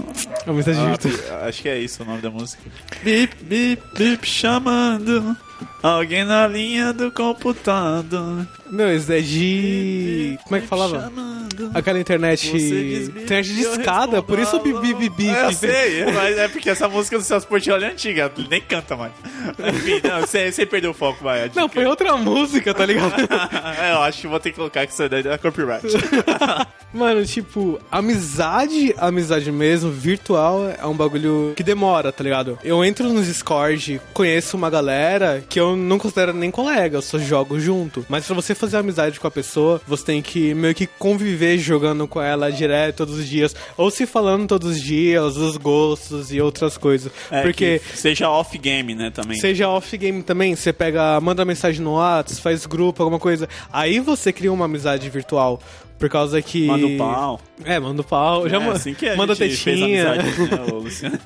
Amizade Ah, virtual. acho que é isso o nome da música. Bip, bip, bip, chamando. Alguém na linha do computador. Não, isso é de. Como é que falava? Chamando. Aquela internet. Internet de escada, por isso o bip. É, eu sei, mas é porque essa música do Celso Portioli é antiga, ele nem canta mais. Enfim, não, você, você perdeu o foco, vai. Não, foi outra música, tá ligado? é, eu acho que vou ter que colocar que isso daí é copyright. Mano, tipo, amizade, amizade mesmo, virtual, é um bagulho que demora, tá ligado? Eu entro no Discord, conheço uma galera que eu não considero nem colega, eu só jogo junto. Mas pra você fazer amizade com a pessoa, você tem que meio que conviver jogando com ela direto todos os dias. Ou se falando todos os dias, os gostos e outras coisas. É, Porque. que seja off-game, né, também. Seja off-game também, você pega, manda mensagem no WhatsApp, faz grupo, alguma coisa. Aí você cria uma amizade virtual. Por causa que. Manda o pau. É, manda o pau. Já é, assim que a manda gente fez tetinha. amizade, né?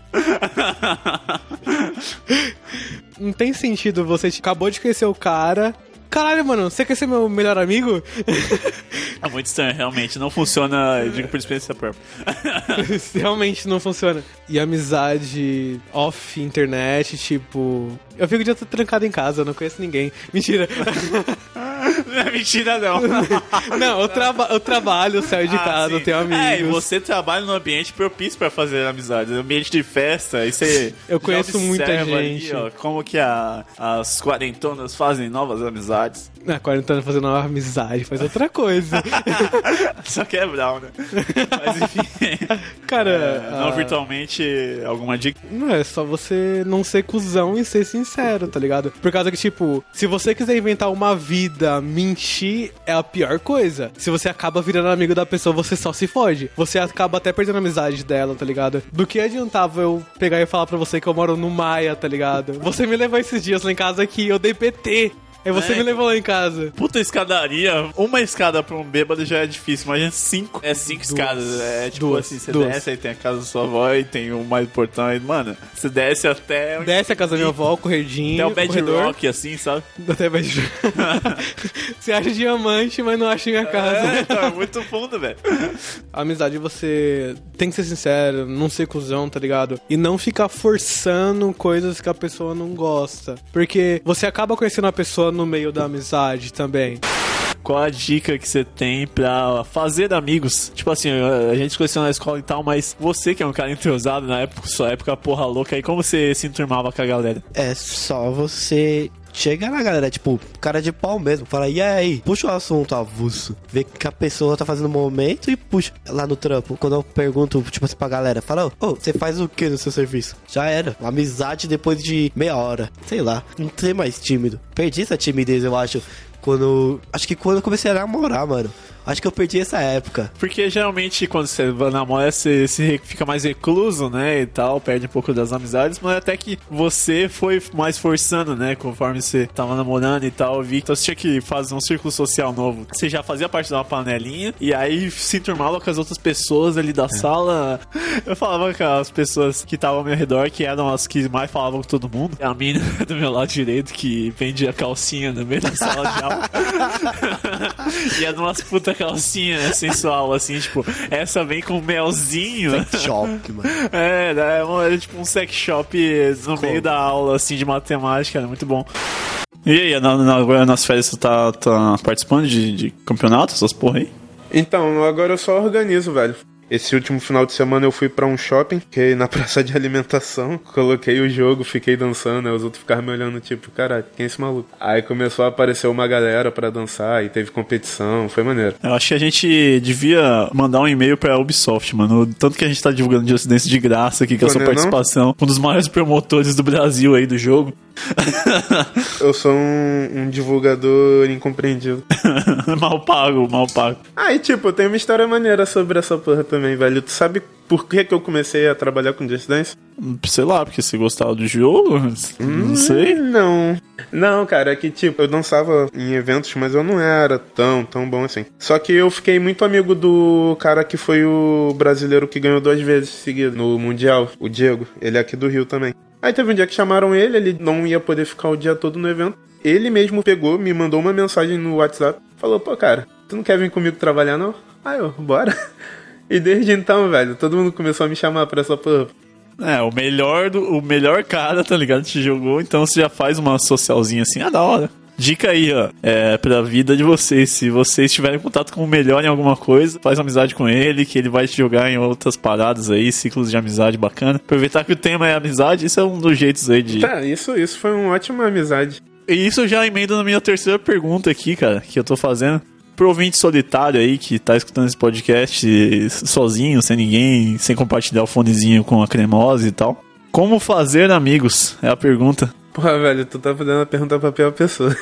Não tem sentido você acabou de conhecer o cara. Caralho, mano, você quer ser meu melhor amigo? É muito estranho, realmente. Não funciona, eu digo por experiência própria. Realmente não funciona. E amizade off internet, tipo. Eu fico o dia todo trancado em casa, eu não conheço ninguém. Mentira. Não é mentira, não. não, eu, traba eu trabalho, saio de Ah, casa, eu sim. tenho amigos. É, e você trabalha num ambiente propício pra fazer amizades. Ambiente de festa, e você. Eu conheço muita gente. ó, como que a- as quarentonas fazem novas amizades. Na quarentena fazendo uma amizade, faz outra coisa. Só que é Brown, né? Mas enfim. Cara, É, não ah, virtualmente, alguma dica? Não é só você não ser cuzão e ser sincero, tá ligado? Por causa que, tipo, se você quiser inventar uma vida, mentir é a pior coisa. Se você acaba virando amigo da pessoa, você só se fode. Você acaba até perdendo a amizade dela, tá ligado? Do que adiantava eu pegar e falar pra você que eu moro no Maia, tá ligado? Você me levou esses dias lá em casa aqui, eu dei PT. Aí você É, me levou lá em casa. Puta escadaria, uma escada pra um bêbado já é difícil, imagina cinco. É cinco escadas, é tipo Duas, assim, você duas. desce, aí tem a casa da sua avó e tem o mais portão, aí, mano, você desce até... Desce a casa da minha avó, corredinho, Até o corredor. bedrock, assim, sabe? Até bad Você acha diamante, mas não acha minha casa. É, então, é muito fundo, velho. A amizade você tem que ser sincero, não ser cuzão, tá ligado? E não ficar forçando coisas que a pessoa não gosta. Porque você acaba conhecendo a pessoa no meio da amizade também. Qual a dica que você tem pra fazer amigos? Tipo assim, a gente se conheceu na escola e tal, mas você que é um cara entrosado na época, sua época porra louca, aí como você se enturmava com a galera? É só você chegar na galera, tipo, cara de pau mesmo. Fala, e aí? Puxa o assunto avulso. Vê que a pessoa tá fazendo no momento e puxa lá no trampo. Quando eu pergunto, tipo assim, pra galera, fala, ô, você faz o que no seu serviço? Já era. Amizade depois de meia hora. Sei lá. Não tem mais tímido. Perdi essa timidez, eu acho. Quando. Acho que quando eu comecei a namorar, mano. Acho que eu perdi essa época. Porque geralmente quando você namora, você, você fica mais recluso, né? E tal, perde um pouco das amizades, mas até que você foi mais forçando, né? Conforme você tava namorando e tal, vi. Então você tinha que fazer um círculo social novo. Você já fazia parte de uma panelinha e aí se enturmava com as outras pessoas ali da sala. Eu falava com as pessoas que estavam ao meu redor, que eram as que mais falavam com todo mundo. A mina do meu lado direito que vendia calcinha no meio da sala de aula. e era umas puta calcinha né, sensual, assim, tipo, essa vem com melzinho. Sex shop, mano. É, era, um- era tipo um sex shop no meio da aula, assim, de matemática, era muito bom. E aí, na, na, agora nas férias você tá, tá participando de, de campeonatos, essas porra aí? Então, agora eu só organizo, velho. Esse último final de semana eu fui pra um shopping, que na praça de alimentação, coloquei o jogo, fiquei dançando, aí os outros ficaram me olhando, tipo, caralho, quem é esse maluco? Aí começou a aparecer uma galera pra dançar, e teve competição, foi maneiro. Eu acho que a gente devia mandar um e-mail pra Ubisoft, mano. Tanto que a gente tá divulgando de Ocidência de graça aqui com a Pô, sua não é não? participação. Um dos maiores promotores do Brasil aí do jogo. Eu sou um, um divulgador incompreendido. mal pago, mal pago. Ah, e tipo, tem uma história maneira sobre essa porra também, velho. Tu sabe por que, que eu comecei a trabalhar com Just Dance? Sei lá, porque você gostava do jogo? Não sei. Hum, Não. Não, cara, é que tipo, eu dançava em eventos, mas eu não era tão, tão bom assim. Só que eu fiquei muito amigo do cara que foi o brasileiro que ganhou duas vezes seguido no Mundial, o Diego. Ele é aqui do Rio também. Aí teve um dia que chamaram ele, ele não ia poder ficar o dia todo no evento. Ele mesmo pegou, me mandou uma mensagem no WhatsApp, falou, pô, cara, tu não quer vir comigo trabalhar não? Aí eu, bora. E desde então, velho, todo mundo começou a me chamar pra essa porra. É, o melhor do, o melhor cara, tá ligado? Te jogou, então você já faz uma socialzinha assim, ah, da hora. Dica aí, ó, é pra vida de vocês. Se vocês tiverem contato com o melhor em alguma coisa, faz amizade com ele, que ele vai te jogar em outras paradas aí, ciclos de amizade bacana. Aproveitar que o tema é amizade, isso é um dos jeitos aí de. Tá, isso, isso foi uma ótima amizade. E isso já emendo na minha terceira pergunta aqui, cara, que eu tô fazendo. Pro ouvinte solitário aí que tá escutando esse podcast sozinho, sem ninguém, sem compartilhar o fonezinho com a cremosa e tal. Como fazer amigos? É a pergunta. Porra, velho, tu tá fazendo a pergunta pra pior pessoa.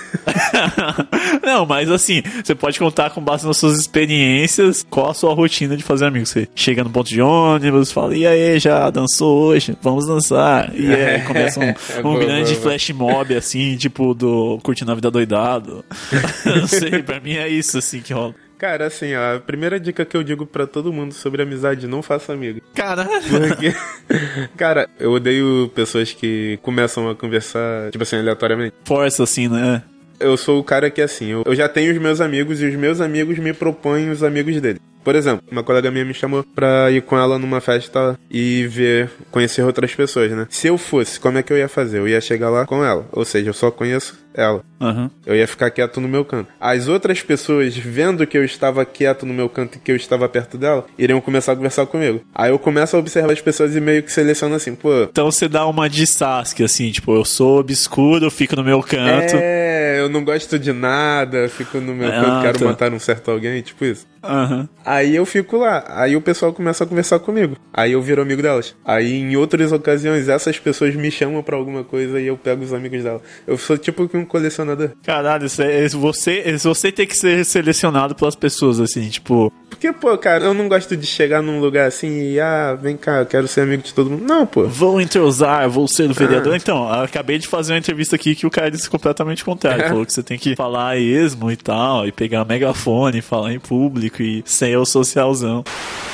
Não, mas assim, você pode contar com base nas suas experiências qual a sua rotina de fazer amigos. Você chega no ponto de ônibus, fala, e aí, já dançou hoje? Vamos dançar. E aí começa um, um Boa, grande boa, boa. flash mob, assim, tipo, do Curtindo a Vida Doidado. Não sei, pra mim é isso, assim, que rola. Cara, assim, ó, a primeira dica que eu digo pra todo mundo sobre amizade, não faça amigo. Caralho. Porque, cara, eu odeio pessoas que começam a conversar, tipo assim, aleatoriamente. Força, assim, né? Eu sou o cara que, assim, eu, eu já tenho os meus amigos e os meus amigos me propõem os amigos dele. Por exemplo, uma colega minha me chamou pra ir com ela numa festa e ver, conhecer outras pessoas, né? Se eu fosse, como é que eu ia fazer? Eu ia chegar lá com ela. Ou seja, eu só conheço ela. Aham. Eu ia ficar quieto no meu canto. As outras pessoas, vendo que eu estava quieto no meu canto e que eu estava perto dela, iriam começar a conversar comigo. Aí eu começo a observar as pessoas e meio que seleciono assim, pô. Então você dá uma de Sasuke, assim, tipo, eu sou obscuro, fico no meu canto. É, eu não gosto de nada, fico no meu Ah, canto, quero tá. matar um certo alguém, tipo isso. Aham. Aí eu fico lá, aí o pessoal começa a conversar comigo. Aí eu viro amigo delas. Aí em outras ocasiões essas pessoas me chamam pra alguma coisa e eu pego os amigos dela. Eu sou tipo um colecionador. Caralho, isso é- você, você tem que ser selecionado pelas pessoas, assim, tipo. Porque, pô, cara, eu não gosto de chegar num lugar assim e, ah, vem cá, eu quero ser amigo de todo mundo. Não, pô. Vou entrosar, vou ser o vereador. Ah. Então, acabei de fazer uma entrevista aqui que o cara disse completamente o contrário. É. Falou que você tem que falar esmo e tal, e pegar megafone, falar em público e ser o socialzão.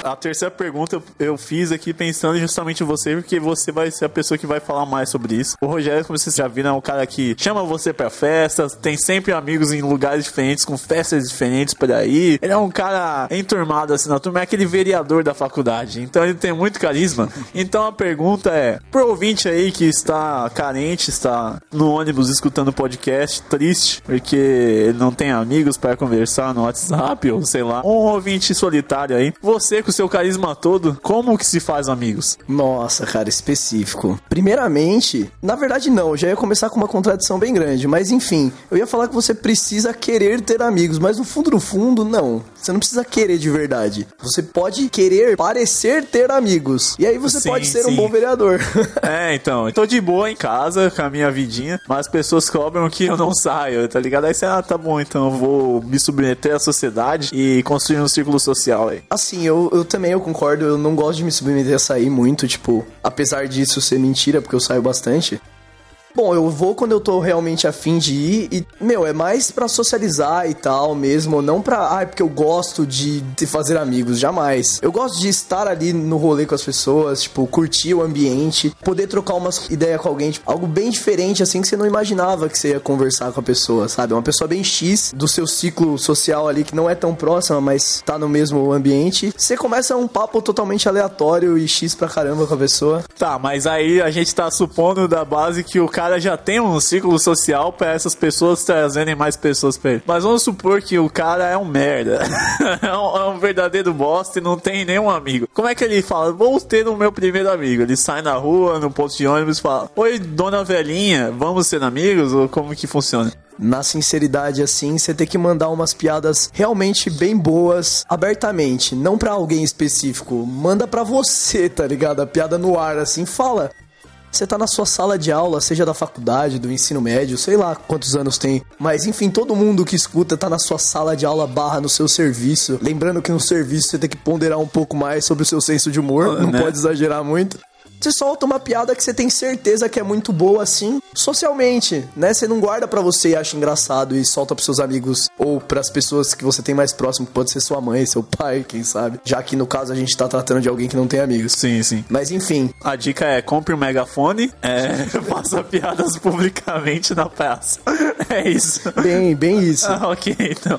A terceira pergunta eu- eu fiz aqui pensando justamente em você, porque você vai ser a pessoa que vai falar mais sobre isso. O Rogério, como vocês já viram, é um cara que chama você pra festas, tem sempre amigos em lugares diferentes, com festas diferentes por aí. Ele é um cara enturmado assim na turma, é aquele vereador da faculdade. Então ele tem muito carisma. Então a pergunta é: pro ouvinte aí que está carente, está no ônibus escutando podcast, triste, porque ele não tem amigos para conversar no WhatsApp, ou sei lá, um ouvinte solitário aí, você com seu carisma todo, como que se faz amigos? Nossa, cara, específico. Primeiramente, na verdade não, eu já ia começar com uma contradição bem grande, mas enfim, eu ia falar que você precisa querer ter amigos, mas no fundo no fundo, não. Você não precisa querer de verdade. Você pode querer parecer ter amigos. E aí você Sim, pode ser sim. um bom vereador. É, então, eu tô de boa em casa com a minha vidinha, mas as pessoas cobram que eu não saio, tá ligado? Aí você, ah, tá bom, então eu vou me submeter à sociedade e construir um círculo social aí. Assim, eu, eu também eu concordo, eu não gosto de me submeter a sair muito, tipo, apesar disso ser mentira, porque eu saio bastante. Bom, eu vou quando eu tô realmente afim de ir e, meu, é mais pra socializar e tal mesmo, não pra, ah, é porque eu gosto de, de fazer amigos, jamais. Eu gosto de estar ali no rolê com as pessoas, tipo, curtir o ambiente, poder trocar umas ideias com alguém, tipo, algo bem diferente, assim, que você não imaginava que você ia conversar com a pessoa, sabe? Uma pessoa bem X do seu ciclo social ali, que não é tão próxima, mas tá no mesmo ambiente. Você começa um papo totalmente aleatório e X pra caramba com a pessoa. Tá, mas aí a gente tá supondo da base que o cara já tem um círculo social pra essas pessoas trazerem mais pessoas pra ele. Mas vamos supor que o cara é um merda. é, um, é um verdadeiro bosta e não tem nenhum amigo. Como é que ele fala? Vou ter o meu primeiro amigo. Ele sai na rua, no posto de ônibus e fala: Oi, dona velhinha, vamos ser amigos? Ou como que funciona? na sinceridade assim, você tem que mandar umas piadas realmente bem boas, abertamente, não pra alguém específico. Manda pra você, tá ligado? A piada no ar assim, fala. Você tá na sua sala de aula, seja da faculdade, do ensino médio, sei lá quantos anos tem. Mas enfim, todo mundo que escuta tá na sua sala de aula barra no seu serviço. Lembrando que no serviço você tem que ponderar um pouco mais sobre o seu senso de humor, não né? pode exagerar muito. Você solta uma piada que você tem certeza que é muito boa assim, socialmente, né? Você não guarda pra você e acha engraçado e solta pros seus amigos ou pras pessoas que você tem mais próximo, que pode ser sua mãe, seu pai, quem sabe. Já que no caso a gente tá tratando de alguém que não tem amigos. Sim, sim. Mas enfim, A dica é compre um megafone, é, faça piadas publicamente na praça. É isso. bem, bem isso. Ah, ok, então.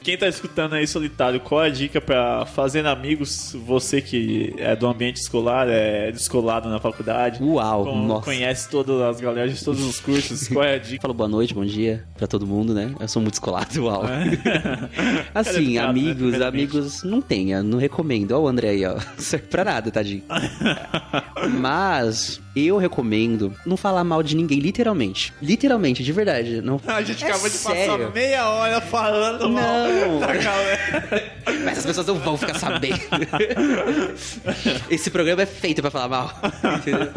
Quem tá escutando aí solitário, qual é a dica pra fazer amigos? Você que é do ambiente escolar, é descolado na faculdade. Uau, con- nossa. Conhece todas as galeras de todos os cursos. Qual é a dica? Falo boa noite, bom dia pra todo mundo, né? Eu sou muito escolado, uau. Assim, Cara educado, né? amigos, Primeiramente. amigos não tenha, não recomendo. Ó o André aí, ó. Serve pra nada, tadinho. Mas eu recomendo não falar mal de ninguém, literalmente. Literalmente, de verdade. Não A gente É acabou de sério? passar meia hora falando mal Não. da galera. Mas as pessoas não vão ficar sabendo. Esse programa é feito pra falar mal. Entendeu?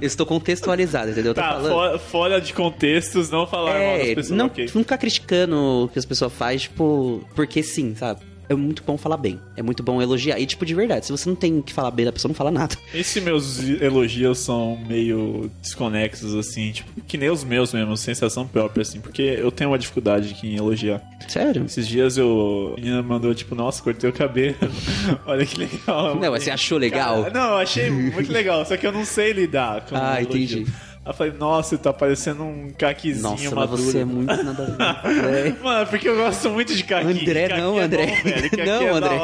Eu estou contextualizado, entendeu? Tá, falando. fora, fora de contextos, não falar mal das É, pessoas. não, ok. não ficar criticando o que as pessoas fazem, tipo, porque sim, sabe? É muito bom falar bem. É muito bom elogiar. E, tipo, de verdade, se você não tem que falar bem da pessoa, não fala nada. E se meus elogios são meio desconexos, assim, tipo, que nem os meus mesmo, sensação própria, assim, porque eu tenho uma dificuldade aqui em elogiar. Sério? Esses dias eu. A menina mandou, tipo, nossa, cortei o cabelo. Olha que legal. Não, mas você achou legal? Cara, não, eu achei muito legal, só que eu não sei lidar com Ah, elogio. entendi. Aí eu falei, nossa, tá parecendo um caquizinho Nossa, maduro. você é muito nada a ver. É. Mano, porque eu gosto muito de caqui. André, Caqui não, é André. bom, Não, é André.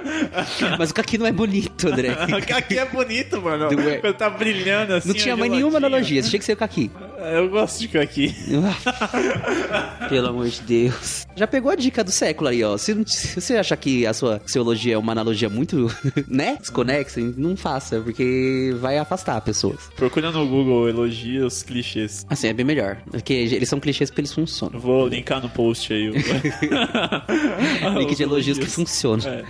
Mas o caqui não é bonito, André. Caqui é bonito, mano. Não é. Quando tá brilhando assim. Não tinha mais nenhuma analogia, você tinha que ser o caqui. Eu gosto de caqui. Pelo amor de Deus. Já pegou a dica do século aí, ó. Se, você achar que a sua seu elogio é uma analogia muito, né, desconexa, não faça, porque vai afastar pessoas. Procura no Google elogios clichês. Assim, é bem melhor. Porque eles são clichês porque eles funcionam. Eu vou linkar no post aí. o- Link de elogios que funcionam. É.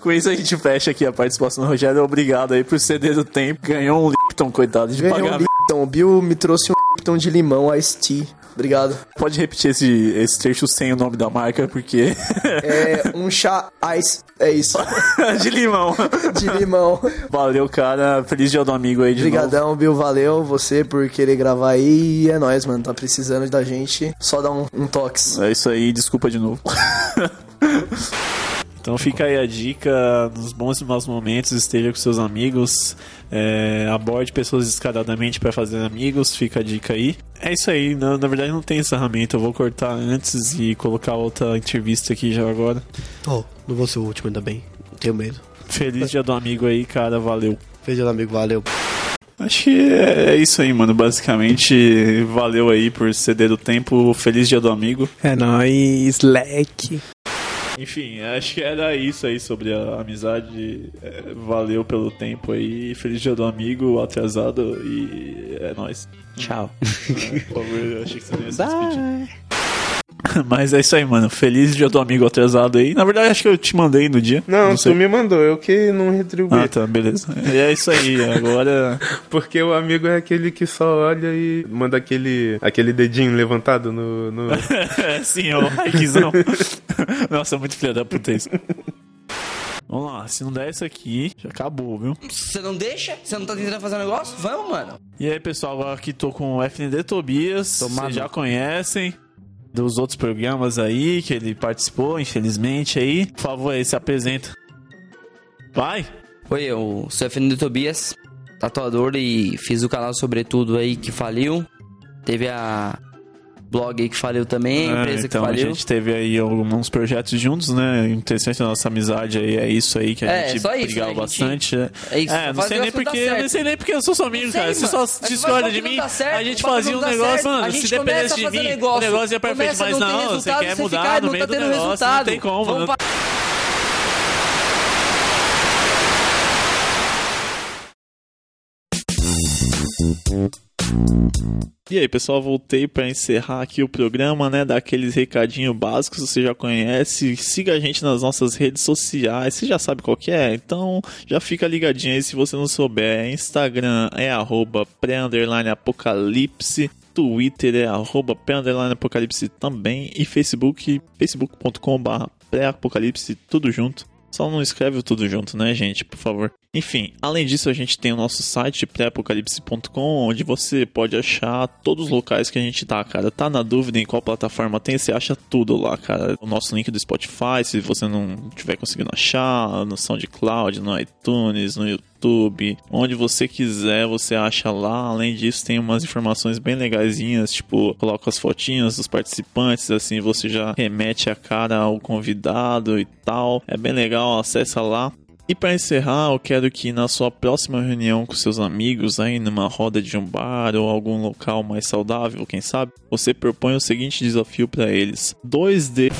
Com isso a gente fecha aqui a participação do Rogério. Obrigado aí por ceder do tempo. Ganhou um Lipton, coitado, de Ganhei um pagar. Lipton. O Bill me trouxe um Lipton de limão Ice Tea. Obrigado. Pode repetir esse, esse trecho sem o nome da marca, porque. É um chá Ice. É isso. de limão. De limão. Valeu, cara. Feliz dia do amigo aí de novo. Obrigadão, Bill. Valeu você por querer gravar aí. E é nóis, mano. Tá precisando da gente. Só dá um, um toques. É isso aí, desculpa de novo. Então fica aí a dica, nos bons e maus momentos, esteja com seus amigos, é, aborde pessoas descaradamente para fazer amigos, fica a dica aí. É isso aí, na, na verdade não tem encerramento, eu vou cortar antes e colocar outra entrevista aqui já agora. Oh, não vou ser o último, ainda bem. Tenho medo. Feliz dia do amigo aí, cara, valeu. Feliz amigo, valeu. Acho que é isso aí, mano. Basicamente, valeu aí por ceder do tempo. Feliz dia do amigo. É nóis, leque. Enfim, acho que era isso aí sobre a amizade. É, valeu pelo tempo aí. Feliz dia do amigo atrasado e é nóis. Tchau. É, por favor, eu achei que você ia se despedir. Mas é isso aí, mano. Feliz dia do amigo atrasado aí. Na verdade, acho que eu te mandei no dia. Não, sei. tu me mandou, eu que não retribuí. Ah, tá, beleza. E é isso aí. Agora. Porque o amigo é aquele que só olha e manda aquele, aquele dedinho levantado no. no... É, sim, ó, likezão. Nossa, muito filha da puta isso. Vamos lá, se não der isso aqui, já acabou, viu? Você não deixa? Você não tá tentando fazer um negócio? Vamos, mano. E aí, pessoal, agora aqui tô com o FND Tobias. Tomado. Vocês já conhecem dos outros programas aí que ele participou, infelizmente aí. Por favor, aí se apresenta. Vai! Oi, eu sou Fernando Tobias, tatuador e fiz o canal Sobretudo aí que faliu. Teve a blog aí que faliu também, a É, empresa então que a faliu. gente teve aí alguns projetos juntos, né? Interessante a nossa amizade aí, é isso aí que a É, gente só isso, brigava né? A bastante. né? É isso, É, não sei nem porque, não sei nem porque eu sou seu amigo, Não sei, cara. Você só discorda de mim. certo, a gente fazia um negócio, mano. A Se dependesse a de mim, negócio, o negócio ia perfeito, mas não você quer mudar no não meio tá do tendo negócio, não tem como. Não- E aí, pessoal, voltei para encerrar aqui o programa, né? Dar aqueles recadinhos básicos, você já conhece. Siga a gente nas nossas redes sociais, você já sabe qual que é, então já fica ligadinho aí se você não souber. Instagram é arroba pré-apocalipse. Twitter é arroba pré-apocalipse também. E Facebook, facebook.com.br pré-apocalipse, tudo junto. Só não escreve tudo junto, né, gente? Por favor. Enfim, além disso, a gente tem o nosso site pré-apocalipse.com, onde você pode achar todos os locais que a gente tá, cara. Tá na dúvida em qual plataforma tem, você acha tudo lá, cara. O nosso link do Spotify, se você não tiver conseguindo achar, no SoundCloud, no iTunes, no YouTube, onde você quiser, você acha lá. Além disso, tem umas informações bem legaisinhas, tipo, coloca as fotinhas dos participantes, assim você já remete a cara ao convidado e tal. É bem legal, acessa lá. E para encerrar, eu quero que na sua próxima reunião com seus amigos, aí numa roda de um bar ou algum local mais saudável, quem sabe, você propõe o seguinte desafio para eles: 2D